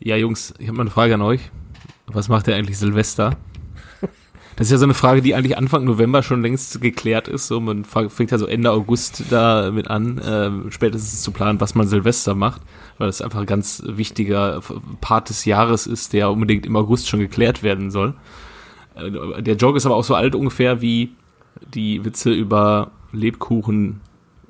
Ja, Jungs, ich habe mal eine Frage an euch. Was macht ihr eigentlich Silvester? Das ist ja so eine Frage, die eigentlich Anfang November schon längst geklärt ist. So, man fängt ja so Ende August damit an, äh, spätestens zu planen, was man Silvester macht, weil das einfach ein ganz wichtiger Part des Jahres ist, der unbedingt im August schon geklärt werden soll. Äh, der Joke ist aber auch so alt ungefähr wie die Witze über Lebkuchen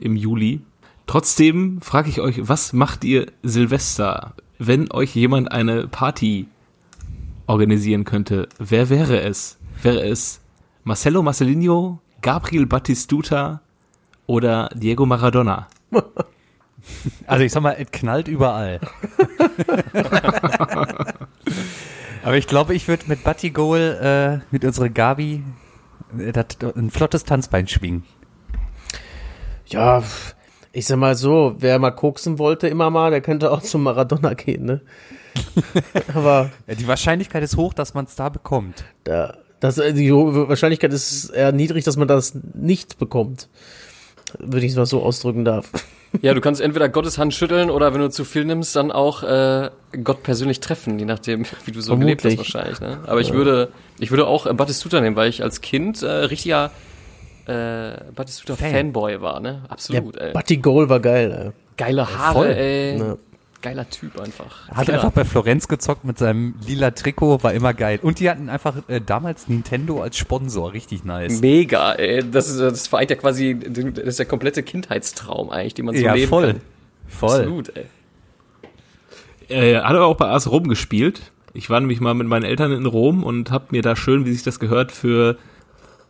im Juli. Trotzdem frage ich euch, was macht ihr Silvester, wenn euch jemand eine Party organisieren könnte? Wer wäre es? Wäre es Marcelo Marcelinho, Gabriel Batistuta oder Diego Maradona? Also ich sag mal, es knallt überall. Aber ich glaube, ich würde mit Batti Goal, äh, mit unserer Gabi, äh, dat, ein flottes Tanzbein schwingen. Ja, ich sag mal so, wer mal koksen wollte immer mal, der könnte auch zum Maradona gehen, ne? Aber ja, die Wahrscheinlichkeit ist hoch, dass man es da bekommt. Da, das, äh, die Wahrscheinlichkeit ist eher niedrig, dass man das nicht bekommt. Würde ich es mal so ausdrücken darf. Ja, du kannst entweder Gottes Hand schütteln oder wenn du zu viel nimmst, dann auch äh, Gott persönlich treffen, je nachdem, wie du so Vermutlich. gelebt hast wahrscheinlich. Ne? Aber ich würde, ich würde auch äh, Batistuta nehmen, weil ich als Kind äh, richtiger äh, Batistuta Fan. Fanboy war, ne? Absolut. Ja, ey. Batti Goal war geil. Ey. Geile Haare, Voll. ey. Ja geiler Typ einfach. Hat Klar. einfach bei Florenz gezockt mit seinem lila Trikot, war immer geil. Und die hatten einfach äh, damals Nintendo als Sponsor, richtig nice. Mega, ey. Das, ist, das vereint ja quasi, das ist der komplette Kindheitstraum eigentlich, den man so ja, leben voll. kann. Voll. Absolut, ey. Äh, hat aber auch bei AS Rom gespielt. Ich war nämlich mal mit meinen Eltern in Rom und hab mir da schön, wie sich das gehört, für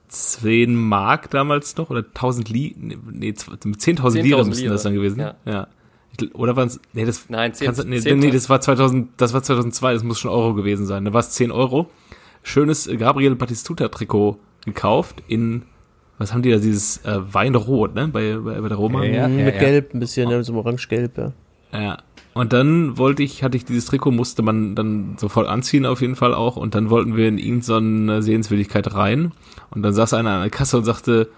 10 Mark damals noch oder 1000 Li, nee, 10.000 10 Lire müssten das dann gewesen. Ja. ja oder waren es, nee, das, Nein, 10, kannst, nee, 10, nee, das war 2000, das war 2002, das muss schon Euro gewesen sein. Da war es 10 Euro. Schönes Gabriel Batistuta Trikot gekauft in, was haben die da, dieses äh, Weinrot, ne, bei, bei, bei der Roma. Ja, ja, Mit ja, Gelb ein bisschen, ne, so orange-gelb, ja. Ja. Und dann wollte ich, hatte ich dieses Trikot, musste man dann sofort anziehen auf jeden Fall auch. Und dann wollten wir in irgendeine Sehenswürdigkeit rein. Und dann saß einer an der Kasse und sagte,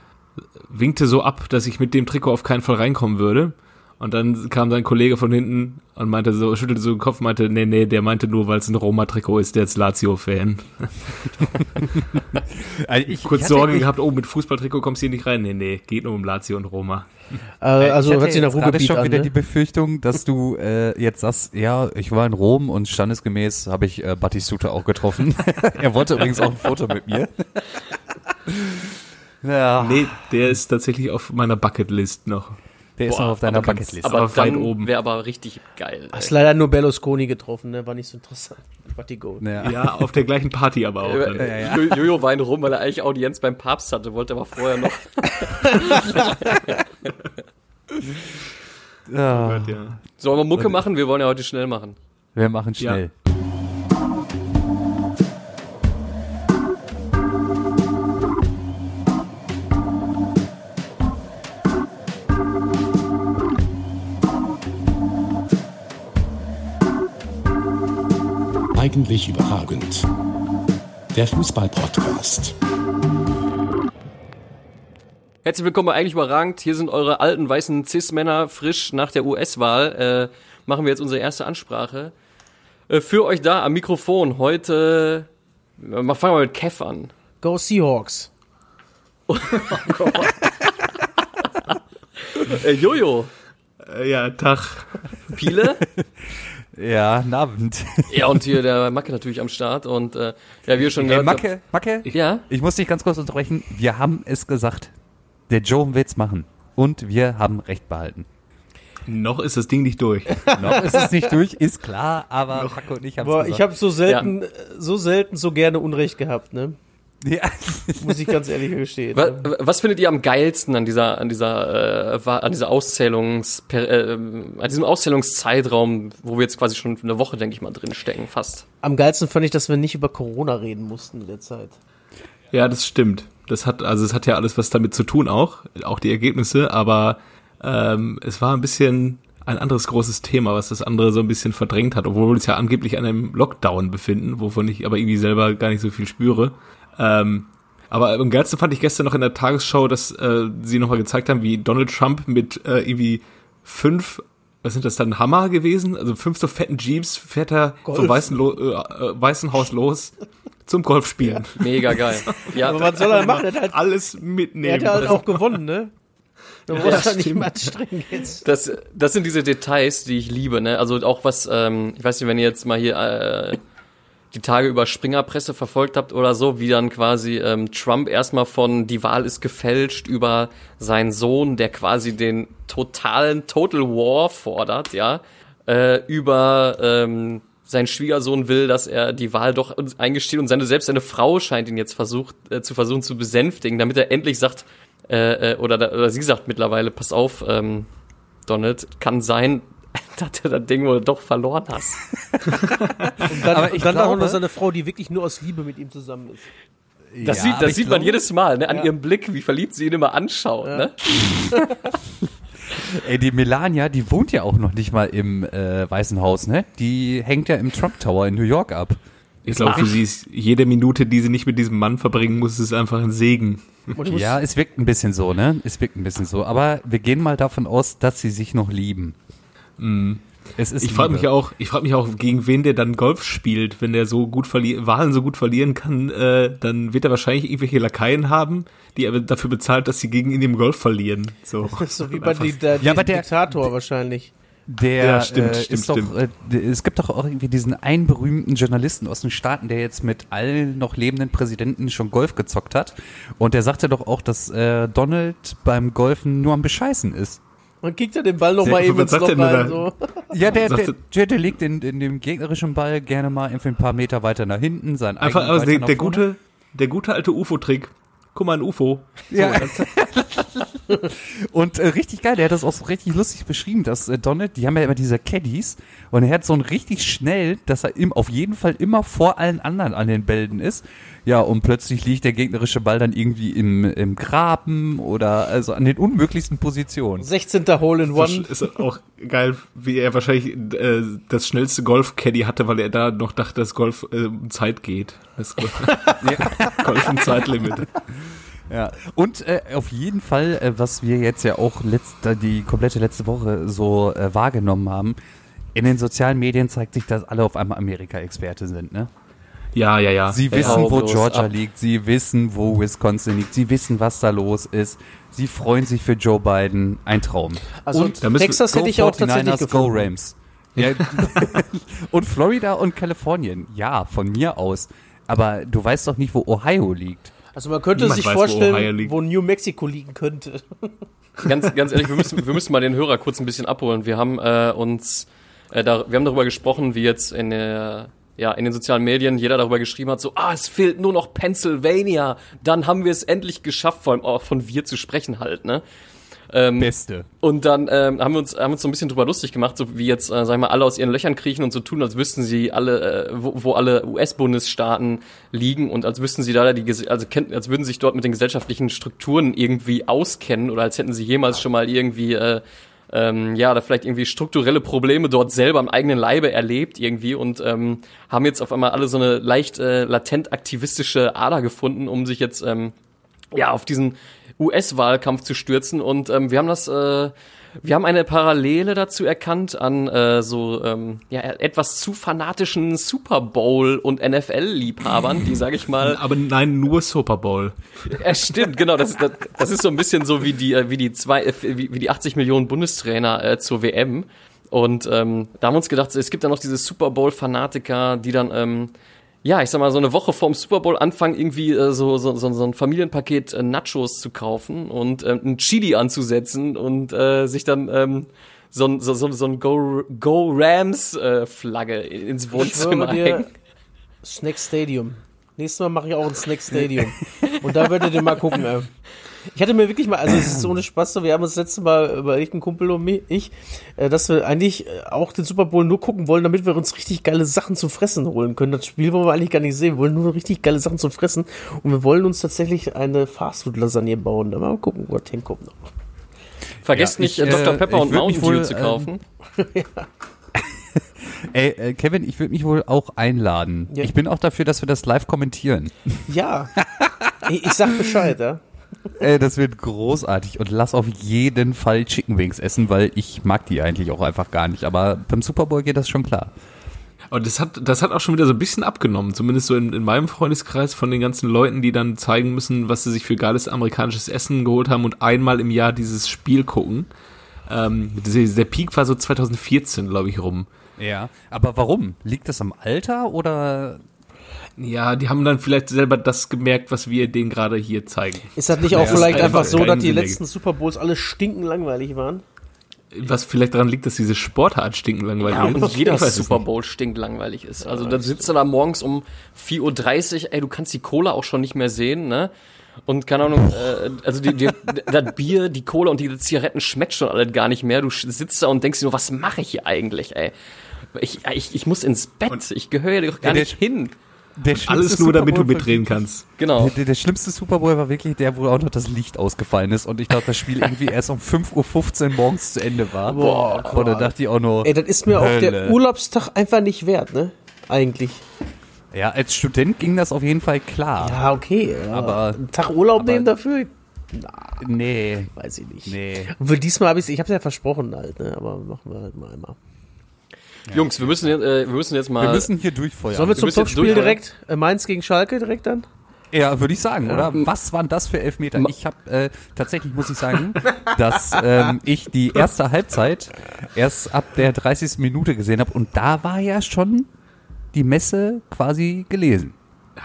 winkte so ab, dass ich mit dem Trikot auf keinen Fall reinkommen würde. Und dann kam sein Kollege von hinten und meinte so, schüttelte so den Kopf, meinte, nee, nee, der meinte nur, weil es ein Roma-Trikot ist, der ist Lazio-Fan. also Kurz Sorge gehabt, oh, mit Fußballtrikot kommst du hier nicht rein. Nee, nee, geht nur um Lazio und Roma. Äh, also hört sich nach Ruhrgebiet schon an, wieder ne? die Befürchtung, dass du äh, jetzt sagst, ja, ich war in Rom und standesgemäß habe ich äh, Battistuta auch getroffen. er wollte übrigens auch ein Foto mit mir. ja. Nee, der ist tatsächlich auf meiner Bucketlist noch. Der Boah, ist noch auf deiner Bucketlist. Aber, aber weit oben. Wäre aber richtig geil. Hast leider nur Berlusconi getroffen, ne? War nicht so interessant. Go. Ja. ja, auf der gleichen Party aber auch. Dann. Ja, ja. Jojo weint rum, weil er eigentlich Audienz beim Papst hatte, wollte aber vorher noch. oh Gott, ja. Sollen wir Mucke machen? Wir wollen ja heute schnell machen. Wir machen schnell. Eigentlich überragend. Der Fußball-Podcast. Herzlich willkommen bei Eigentlich überragend. Hier sind eure alten weißen Cis-Männer frisch nach der US-Wahl. Äh, machen wir jetzt unsere erste Ansprache. Äh, für euch da am Mikrofon heute. Äh, fangen wir mit Kev an. Go Seahawks. äh, Jojo. Äh, ja, Tag. Piele. Ja, einen Abend. Ja, und hier der Macke natürlich am Start und äh, ja, wir schon gehört. Macke, Macke, ich, ja? ich muss dich ganz kurz unterbrechen. Wir haben es gesagt. Der Joe wird's machen. Und wir haben Recht behalten. Noch ist das Ding nicht durch. Noch ist es nicht durch, ist klar, aber Macke und ich haben es Ich habe so selten, ja. so selten so gerne Unrecht gehabt, ne? Ja. Muss ich ganz ehrlich gestehen. Was, was, findet ihr am geilsten an dieser, an dieser, äh, an dieser Auszählungs, äh, an diesem Auszählungszeitraum, wo wir jetzt quasi schon eine Woche, denke ich mal, drin stecken, fast? Am geilsten fand ich, dass wir nicht über Corona reden mussten in der Zeit. Ja, das stimmt. Das hat, also es hat ja alles was damit zu tun auch, auch die Ergebnisse, aber ähm, es war ein bisschen ein anderes großes Thema, was das andere so ein bisschen verdrängt hat, obwohl wir uns ja angeblich an einem Lockdown befinden, wovon ich aber irgendwie selber gar nicht so viel spüre. Ähm, aber am geilsten fand ich gestern noch in der Tagesschau, dass äh, sie nochmal gezeigt haben, wie Donald Trump mit äh, irgendwie fünf was sind das dann, Hammer gewesen? Also fünf so fetten Jeeps fährt er Golf. vom Weißen, Lo äh, äh, Weißen Haus los zum Golfspielen. Ja, mega geil. Ja, aber was soll er machen? Er hat halt alles mitnehmen. Er hat halt auch gewonnen, ne? Da muss ja, nicht mehr anstrengen jetzt. Das, das sind diese Details, die ich liebe, ne? Also auch was, ähm, ich weiß nicht, wenn ihr jetzt mal hier äh, die Tage über Springerpresse verfolgt habt oder so, wie dann quasi ähm, Trump erstmal von die Wahl ist gefälscht über seinen Sohn, der quasi den totalen Total War fordert, ja, äh, über ähm, sein Schwiegersohn will, dass er die Wahl doch eingesteht und seine selbst seine Frau scheint ihn jetzt versucht äh, zu versuchen zu besänftigen, damit er endlich sagt äh, äh oder, oder sie sagt mittlerweile, pass auf, ähm, Donald, kann sein, dass du das Ding wohl doch verloren hast. und dann, aber ich dann glaube, auch noch seine Frau, die wirklich nur aus Liebe mit ihm zusammen ist. Das ja, sieht, das sieht glaube, man jedes Mal, ne, an ja. ihrem Blick, wie verliebt sie ihn immer anschaut, ja. ne? Ey, die Melania, die wohnt ja auch noch nicht mal im äh, Weißen Haus, ne? Die hängt ja im Trump Tower in New York ab. Ich glaube, für sie ist jede Minute, die sie nicht mit diesem Mann verbringen muss, ist einfach ein Segen. Ja, es wirkt ein bisschen so, ne? Es wirkt ein bisschen so. Aber wir gehen mal davon aus, dass sie sich noch lieben. Mhm. Es ist ich frage mich auch, ich frage mich auch, gegen wen der dann Golf spielt, wenn der so gut verlieren, Wahlen so gut verlieren kann, äh, dann wird er wahrscheinlich irgendwelche Lakaien haben, die aber dafür bezahlt, dass sie gegen ihn im Golf verlieren. So, so wie bei die, der, ja, der Diktator wahrscheinlich. Der ja, stimmt, äh, stimmt, ist stimmt. doch, äh, es gibt doch auch irgendwie diesen einen berühmten Journalisten aus den Staaten, der jetzt mit allen noch lebenden Präsidenten schon Golf gezockt hat. Und der sagte doch auch, dass äh, Donald beim Golfen nur am Bescheißen ist. Man kickt ja den Ball noch mal eben ins Loch rein. So. Ja, der, der, der, der legt in, in dem gegnerischen Ball gerne mal einfach ein paar Meter weiter nach hinten. Sein Einfach, also der, der gute, der gute alte UFO-Trick. Guck mal, ein UFO. So, ja. und äh, richtig geil, der hat das auch so richtig lustig beschrieben, dass äh, Donald, die haben ja immer diese Caddies und er hat so ein richtig schnell, dass er im, auf jeden Fall immer vor allen anderen an den Bällen ist. Ja, und plötzlich liegt der gegnerische Ball dann irgendwie im, im Graben oder also an den unmöglichsten Positionen. 16. Hole in One. Ist auch geil, wie er wahrscheinlich äh, das schnellste Golf-Caddy hatte, weil er da noch dachte, dass Golf äh, um Zeit geht. Das Golf, Golf um Zeitlimit. Ja, und äh, auf jeden Fall, äh, was wir jetzt ja auch letzte, die komplette letzte Woche so äh, wahrgenommen haben, in den sozialen Medien zeigt sich, dass alle auf einmal Amerika-Experte sind, ne? Ja, ja, ja. Sie wissen, wo Georgia ab. liegt, sie wissen, wo Wisconsin liegt, sie wissen, was da los ist. Sie freuen sich für Joe Biden. Ein Traum. Also und Texas hätte ich auch tatsächlich gefunden. Go Rams. Ja. und Florida und Kalifornien. Ja, von mir aus. Aber du weißt doch nicht, wo Ohio liegt. Also man könnte Niemand sich weiß, vorstellen, wo, wo, New Mexico liegen könnte. Ganz, ganz ehrlich, wir müssen, wir müssen mal den Hörer kurz ein bisschen abholen. Wir haben äh, uns, äh, da, wir haben darüber gesprochen, wie jetzt in der ja, in den sozialen Medien jeder darüber geschrieben hat, so, ah, es fehlt nur noch Pennsylvania, dann haben wir es endlich geschafft, vor allem auch von wir zu sprechen halt, ne? Ähm, Beste. Und dann ähm, haben wir uns haben uns so ein bisschen drüber lustig gemacht, so wie jetzt, äh, sagen wir mal, alle aus ihren Löchern kriechen und so tun, als wüssten sie alle, äh, wo, wo alle US-Bundesstaaten liegen und als wüssten sie da die, also kennt, als würden sie sich dort mit den gesellschaftlichen Strukturen irgendwie auskennen oder als hätten sie jemals schon mal irgendwie äh, ähm, ja, da vielleicht irgendwie strukturelle Probleme dort selber am eigenen Leibe erlebt irgendwie und ähm, haben jetzt auf einmal alle so eine leicht äh, latent aktivistische Ader gefunden, um sich jetzt ähm, ja auf diesen US-Wahlkampf zu stürzen. Und ähm, wir haben das, äh, wir haben eine Parallele dazu erkannt an äh, so ähm, ja, etwas zu fanatischen Super Bowl und NFL-Liebhabern, die sage ich mal. Aber nein, nur Super Bowl. Ja, stimmt, genau. Das, das, das ist so ein bisschen so wie die, äh, wie die zwei, äh, wie, wie die 80 Millionen Bundestrainer äh, zur WM. Und ähm, da haben wir uns gedacht, es gibt ja noch diese Super Bowl-Fanatiker, die dann ähm, ja, ich sag mal, so eine Woche vorm Super Bowl anfangen, irgendwie äh, so, so, so, so ein Familienpaket äh, Nachos zu kaufen und äh, ein Chili anzusetzen und äh, sich dann ähm, so, so, so, so ein Go, Go Rams äh, Flagge ins Wohnzimmer hängen. Snack Stadium. Nächstes Mal mache ich auch ein Snack Stadium. und da werdet ihr mal gucken. Äh. Ich hatte mir wirklich mal, also es ist ohne Spaß so, wir haben uns das letzte Mal überlegt, ein Kumpel und ich, äh, dass wir eigentlich äh, auch den Super Bowl nur gucken wollen, damit wir uns richtig geile Sachen zu fressen holen können. Das Spiel wollen wir eigentlich gar nicht sehen, wir wollen nur richtig geile Sachen zu fressen und wir wollen uns tatsächlich eine Fastfood-Lasagne bauen. Da mal gucken, wo das hinkommt noch. Vergesst ja, nicht, ich, Dr. Pepper äh, und Mountain Dew zu kaufen. Ähm, ja. Ey, äh, Kevin, ich würde mich wohl auch einladen. Ja. Ich bin auch dafür, dass wir das live kommentieren. Ja. ich, ich sag Bescheid, ja. Ey, das wird großartig und lass auf jeden Fall Chicken Wings essen, weil ich mag die eigentlich auch einfach gar nicht. Aber beim Super Bowl geht das schon klar. Und das hat, das hat auch schon wieder so ein bisschen abgenommen, zumindest so in, in meinem Freundeskreis von den ganzen Leuten, die dann zeigen müssen, was sie sich für geiles amerikanisches Essen geholt haben und einmal im Jahr dieses Spiel gucken. Ähm, der Peak war so 2014, glaube ich, rum. Ja, aber warum? Liegt das am Alter oder ja, die haben dann vielleicht selber das gemerkt, was wir denen gerade hier zeigen. Ist das nicht auch naja, vielleicht einfach so, dass die letzten Super Bowls alle stinken langweilig waren? Was vielleicht daran liegt, dass diese Sportart stinken langweilig ja, ist. Und jeder Super Bowl stinkt langweilig ist. Also ja, dann sitzt du da morgens um 4.30 Uhr, ey, du kannst die Cola auch schon nicht mehr sehen, ne? Und keine Ahnung, äh, also die, die, das Bier, die Cola und die Zigaretten schmeckt schon alle gar nicht mehr. Du sitzt da und denkst dir nur, was mache ich hier eigentlich, ey? Ich, ich, ich muss ins Bett, und ich gehöre ja doch gar nicht hin. Alles nur, damit du mitreden kannst. Genau. Der, der, schlimmste Super Bowl war wirklich der, wo auch noch das Licht ausgefallen ist und ich dachte, das Spiel irgendwie erst um 5.15 Uhr morgens zu Ende war. Boah, Und da dachte ich auch nur. Ey, das ist mir Hölle. auch der Urlaubstag einfach nicht wert, ne? Eigentlich. Ja, als Student ging das auf jeden Fall klar. Ja, okay. Aber einen Tag Urlaub nehmen dafür? Na, nee. Weiß ich nicht. Nee. Und für diesmal habe ich ich hab's ja versprochen halt, ne? Aber machen wir halt mal einmal. Ja. Jungs, wir müssen, jetzt, äh, wir müssen jetzt mal. Wir müssen hier durchfeuern. Sollen wir zum Topspiel direkt? Äh, Mainz gegen Schalke direkt dann? Ja, würde ich sagen, ja. oder? Was waren das für Elfmeter? Ich habe äh, tatsächlich muss ich sagen, dass ähm, ich die erste Halbzeit erst ab der 30. Minute gesehen habe und da war ja schon die Messe quasi gelesen.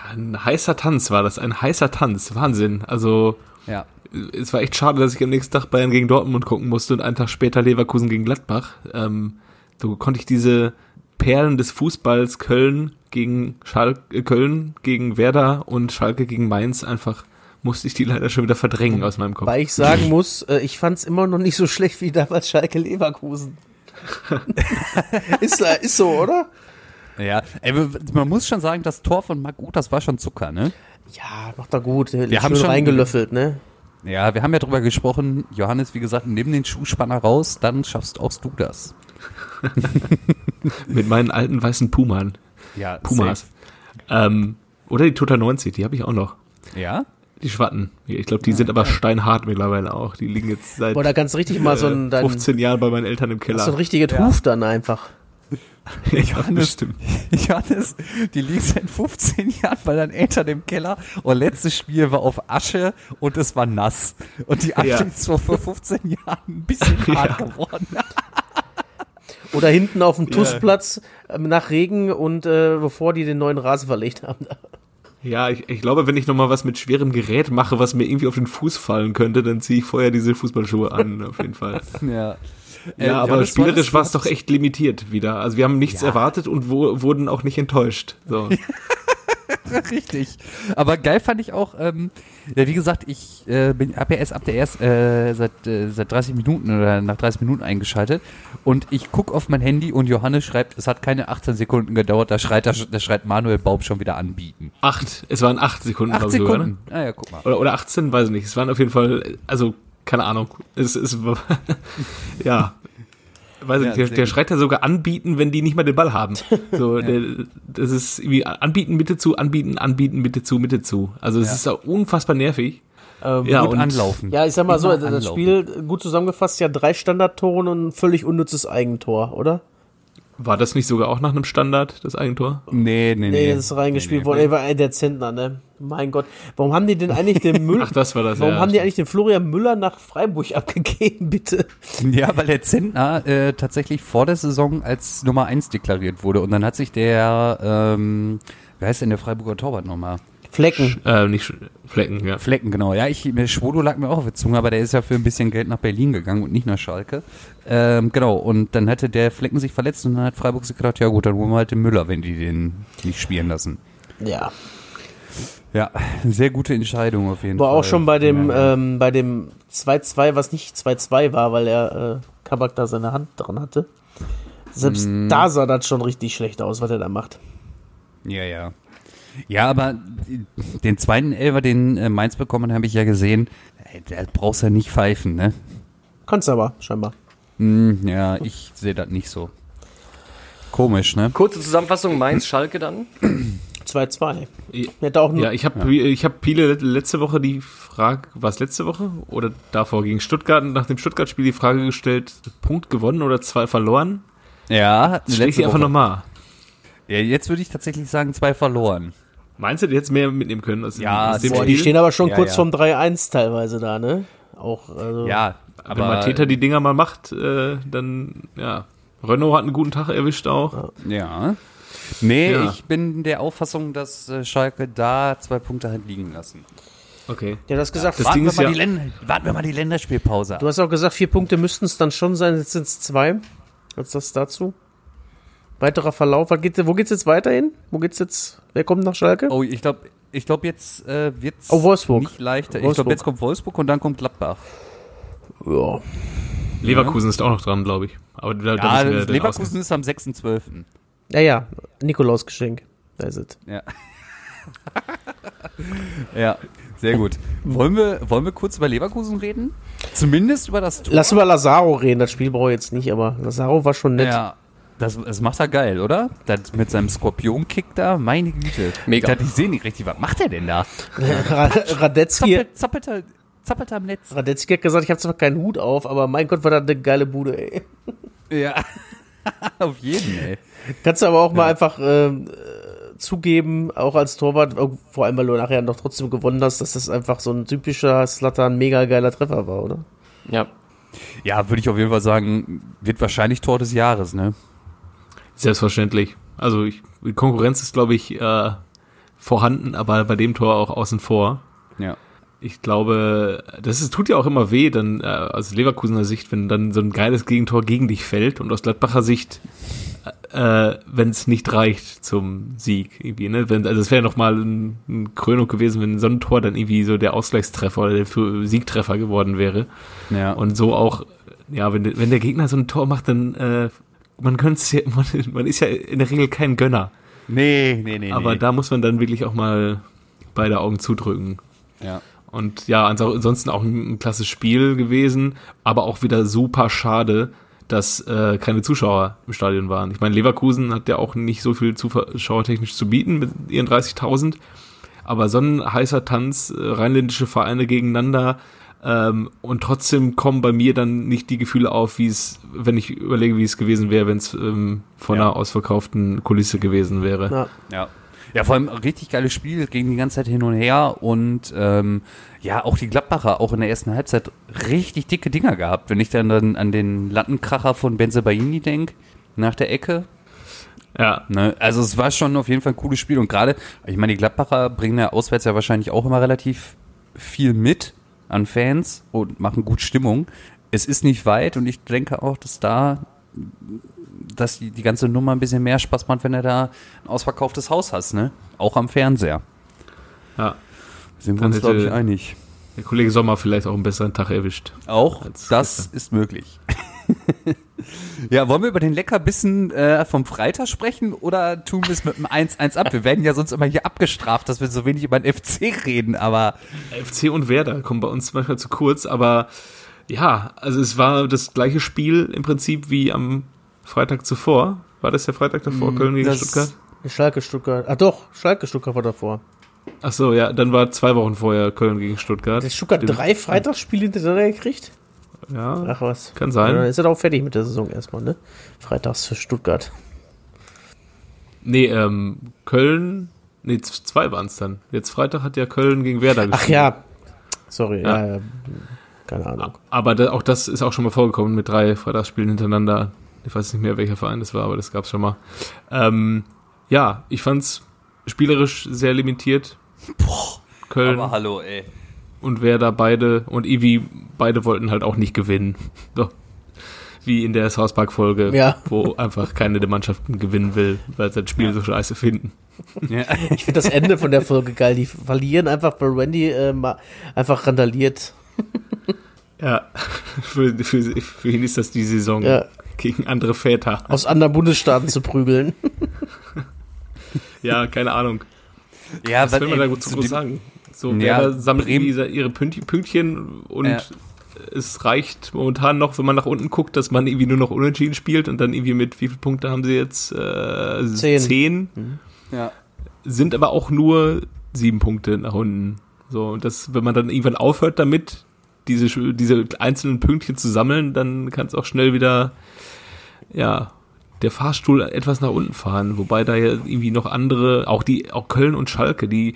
Ein heißer Tanz war das, ein heißer Tanz, Wahnsinn. Also ja. es war echt schade, dass ich am nächsten Tag Bayern gegen Dortmund gucken musste und einen Tag später Leverkusen gegen Gladbach. Ähm, so konnte ich diese Perlen des Fußballs Köln gegen Schalke, äh, Köln gegen Werder und Schalke gegen Mainz einfach musste ich die leider schon wieder verdrängen aus meinem Kopf. Weil ich sagen muss, äh, ich fand es immer noch nicht so schlecht wie damals Schalke Leverkusen. ist, ist so, oder? Ja, ey, man muss schon sagen, das Tor von Marc das war schon Zucker, ne? Ja, macht er gut. Wir haben schon reingelöffelt, ne? Ja, wir haben ja drüber gesprochen, Johannes, wie gesagt, nimm den Schuhspanner raus, dann schaffst auch du das. Mit meinen alten weißen Puman. Ja, Pumas. Ähm, oder die Total 90, die habe ich auch noch. Ja? Die Schwatten. Ich glaube, die sind aber steinhart mittlerweile auch. Die liegen jetzt seit Boah, da kannst richtig mal so ein, dein, 15 Jahren bei meinen Eltern im Keller. So ein richtiges ja. Huf dann einfach. Johannes, Johannes, die liegt seit 15 Jahren bei deinen Eltern im Keller und letztes Spiel war auf Asche und es war nass. Und die Asche ja. ist vor 15 Jahren ein bisschen hart ja. geworden. Oder hinten auf dem Tussplatz yeah. nach Regen und äh, bevor die den neuen Rasen verlegt haben. Ja, ich, ich glaube, wenn ich nochmal was mit schwerem Gerät mache, was mir irgendwie auf den Fuß fallen könnte, dann ziehe ich vorher diese Fußballschuhe an, auf jeden Fall. Ja. Ja, äh, aber ja, spielerisch war es doch echt limitiert wieder. Also wir haben nichts ja. erwartet und wo, wurden auch nicht enttäuscht. So. Richtig. Aber geil fand ich auch, ähm, ja, wie gesagt, ich äh, bin ab ja erst ab der erst äh, seit, äh, seit 30 Minuten oder nach 30 Minuten eingeschaltet und ich guck auf mein Handy und Johannes schreibt, es hat keine 18 Sekunden gedauert, da schreit, da, da schreit Manuel Baub schon wieder anbieten. Acht, es waren acht Sekunden. Acht Sekunden. Sogar, ne? Ah ja, guck mal. Oder, oder 18, weiß ich nicht. Es waren auf jeden Fall, also keine Ahnung. Es ist ja, weiß ja, nicht, der, der schreit ja sogar anbieten, wenn die nicht mal den Ball haben. So, ja. der, das ist irgendwie anbieten, Mitte zu, anbieten, anbieten, Mitte zu, Mitte zu. Also es ja. ist auch unfassbar nervig. Ähm, ja, gut und anlaufen. Ja, ich sag mal so, das anlaufen. Spiel gut zusammengefasst, ja drei Standardtore und ein völlig unnützes Eigentor, oder? War das nicht sogar auch nach einem Standard, das Eigentor? Nee, nee, nee. Nee, das ist reingespielt nee, worden. Nee. Ey, war ey, der Zentner, ne? Mein Gott. Warum haben die denn eigentlich den Müller? Ach, das war das, Warum ja, haben die eigentlich den Florian Müller nach Freiburg abgegeben, bitte? Ja, weil der Zentner äh, tatsächlich vor der Saison als Nummer eins deklariert wurde. Und dann hat sich der, ähm, wer heißt denn der Freiburger Torwart nochmal? Flecken. Äh, nicht Flecken, ja. Flecken, genau. Ja, ich, Schwodo lag mir auch auf der Zunge, aber der ist ja für ein bisschen Geld nach Berlin gegangen und nicht nach Schalke. Ähm, genau, und dann hatte der Flecken sich verletzt und dann hat Freiburg sich gedacht, ja gut, dann holen wir halt den Müller, wenn die den nicht spielen lassen. Ja. Ja, sehr gute Entscheidung auf jeden war Fall. War auch schon bei dem, ja. ähm, bei dem 2-2, was nicht 2-2 war, weil er äh, Kabak da seine Hand dran hatte. Selbst mm. da sah das schon richtig schlecht aus, was er da macht. Ja, ja. Ja, aber den zweiten Elfer, den äh, Mainz bekommen, habe ich ja gesehen. Da brauchst du ja nicht pfeifen, ne? Kannst aber, scheinbar. Mm, ja, ich sehe das nicht so. Komisch, ne? Kurze Zusammenfassung, Mainz-Schalke dann. 2-2. Ja, Hätte auch Ja, ich habe ich hab Piele letzte Woche die Frage, war es letzte Woche oder davor gegen Stuttgart, nach dem Stuttgart-Spiel die Frage gestellt, Punkt gewonnen oder zwei verloren? Ja, Stell ich die einfach nochmal. Ja, jetzt würde ich tatsächlich sagen, zwei verloren. Meinst du, die jetzt mehr mitnehmen können aus, Ja, dem Boah, Spiel? die stehen aber schon Ja, kurz ja. vorm 3-1 teilweise da, ne? Auch, also. Ja, Wenn aber Mateta die Dinger mal macht, äh, dann, ja. Renault hat einen guten Tag erwischt auch. Ja. Nee, Ja. ich bin der Auffassung, dass äh, Schalke da zwei Punkte hat liegen lassen. Okay. Ja, du hast gesagt, Das warten, Ding wir ist mal ja- die Länder, warten wir mal die Länderspielpause ab. du hast auch gesagt, vier Punkte müssten es dann schon sein, jetzt sind es zwei. Was ist das dazu? Weiterer Verlauf, was geht, wo geht's jetzt weiterhin? Wo geht's jetzt, wer kommt nach Schalke? Oh, ich glaube, ich glaub, jetzt äh, wird's Oh, Wolfsburg. nicht leichter. Ich Wolfsburg. glaube, jetzt kommt Wolfsburg und dann kommt Gladbach. Ja. Leverkusen ist auch noch dran, glaube ich. Aber da, da Ja, das den Leverkusen ist am 6.12. Ja, ja, Nikolausgeschenk. Da ist es. Ja. ja, sehr gut. Wollen wir, wollen wir kurz über Leverkusen reden? Zumindest über das Tor. Lass über Lazaro reden, das Spiel brauche ich jetzt nicht, aber Lazaro war schon nett. Ja, das, das macht er geil, oder? Das mit seinem Skorpion-Kick da, meine Güte. Mega. Ich, dachte, ich sehe nicht richtig, was macht er denn da? Ra- Radetzky, Zappelt, zappelt, er, zappelt er am Netz. Radetzky hat gesagt, ich habe zwar keinen Hut auf, aber mein Gott, war das eine geile Bude, ey. Ja. Auf jeden, ey. Kannst du aber auch mal einfach ähm, äh, zugeben, auch als Torwart, vor allem weil du nachher noch trotzdem gewonnen hast, dass das einfach so ein typischer Slatan mega geiler Treffer war, oder? Ja. Ja, würde ich auf jeden Fall sagen, wird wahrscheinlich Tor des Jahres, ne? Selbstverständlich. Also ich, die Konkurrenz ist, glaube ich, äh, vorhanden, aber bei dem Tor auch außen vor. Ja. Ich glaube, das ist, tut ja auch immer weh, dann äh, aus Leverkusener Sicht, wenn dann so ein geiles Gegentor gegen dich fällt und aus Gladbacher Sicht, äh, wenn es nicht reicht zum Sieg irgendwie, ne? Wenn, also es wäre noch mal ein, ein Krönung gewesen, wenn so ein Tor dann irgendwie so der Ausgleichstreffer oder der für Siegtreffer geworden wäre. Ja. Und so auch, ja, wenn, der- wenn der Gegner so ein Tor macht, dann äh, man könnte es ja, man, man ist ja in der Regel kein Gönner. nee, nee, nee. Aber nee. da muss man dann wirklich auch mal beide Augen zudrücken. ja. Und ja, ans- ansonsten auch ein, ein klasse Spiel gewesen, aber auch wieder super schade, dass äh, keine Zuschauer im Stadion waren. Ich meine, Leverkusen hat ja auch nicht so viel zuschauertechnisch zu bieten mit ihren 30.000, aber so ein heißer Tanz, äh, rheinländische Vereine gegeneinander ähm, und trotzdem kommen bei mir dann nicht die Gefühle auf, wie es, wenn ich überlege, wie es gewesen wäre, wenn es ähm, vor Ja. einer ausverkauften Kulisse gewesen wäre. Ja. Ja. Ja, vor allem richtig geiles Spiel, ging die ganze Zeit hin und her und ähm, ja, auch die Gladbacher, auch in der ersten Halbzeit richtig dicke Dinger gehabt. Wenn ich dann, dann an den Lattenkracher von Benzebaini denk nach der Ecke. Ja, Ne? Also es war schon auf jeden Fall ein cooles Spiel und gerade, ich meine, die Gladbacher bringen ja auswärts ja wahrscheinlich auch immer relativ viel mit an Fans und machen gut Stimmung. Es ist nicht weit und ich denke auch, dass da dass die, die ganze Nummer ein bisschen mehr Spaß macht, wenn du da ein ausverkauftes Haus hast, ne? Auch am Fernseher. ja. Sind wir uns, glaube ich, einig. Der Kollege Sommer vielleicht auch einen besseren Tag erwischt. Auch das gestern. ist möglich. ja, wollen wir über den Leckerbissen äh, vom Freitag sprechen oder tun wir es mit einem 1-1 ab? Wir werden ja sonst immer hier abgestraft, dass wir so wenig über den FC reden, aber FC und Werder kommen bei uns manchmal zu kurz, aber ja, also es war das gleiche Spiel im Prinzip wie am Freitag zuvor. War das der Freitag davor, Köln gegen Stuttgart? Schalke, Stuttgart. Ah doch, Schalke, Stuttgart war davor. Ach so, ja, dann war zwei Wochen vorher Köln gegen Stuttgart. Hat Stuttgart Den- drei Freitagsspiele hintereinander gekriegt? Ja, Ach was. kann Ja, dann sein. ist er auch fertig mit der Saison erstmal, ne? Freitags für Stuttgart. Nee, ähm, Köln, nee, zwei waren es dann. Jetzt Freitag hat ja Köln gegen Werder Ach ja. Sorry, ja, Ja. ja. Keine Ahnung. Aber auch das ist auch schon mal vorgekommen mit drei Freitagsspielen hintereinander. Ich weiß nicht mehr, welcher Verein das war, aber das gab's schon mal. Ähm, ja, ich fand's spielerisch sehr limitiert. Köln aber hallo, ey. und Werder beide und Ivi beide wollten halt auch nicht gewinnen. So. Wie in der South Park Folge, Ja. wo einfach keine der Mannschaften gewinnen will, weil sie das Spiel so scheiße finden. Ja. Ich finde das Ende von der Folge geil. Die verlieren einfach, weil Randy äh, einfach randaliert. Ja, für, für, für ihn ist das die Saison Ja. gegen andere Väter. Aus anderen Bundesstaaten zu prügeln. Ja, keine Ahnung. Ja, Was will man da gut zu dem- sagen? So, Ja, Werder sammelt Bremen- irgendwie ihre Pünktchen, und Ja. es reicht momentan noch, wenn man nach unten guckt, dass man irgendwie nur noch unentschieden spielt und dann irgendwie mit wie viele Punkte haben sie jetzt? Äh, Zehn. zehn. Ja. sind aber auch nur sieben Punkte nach unten. So, und das, wenn man dann irgendwann aufhört damit, diese, diese einzelnen Pünktchen zu sammeln, dann kann es auch schnell wieder, ja, der Fahrstuhl etwas nach unten fahren. Wobei da ja irgendwie noch andere, auch die, auch Köln und Schalke, die,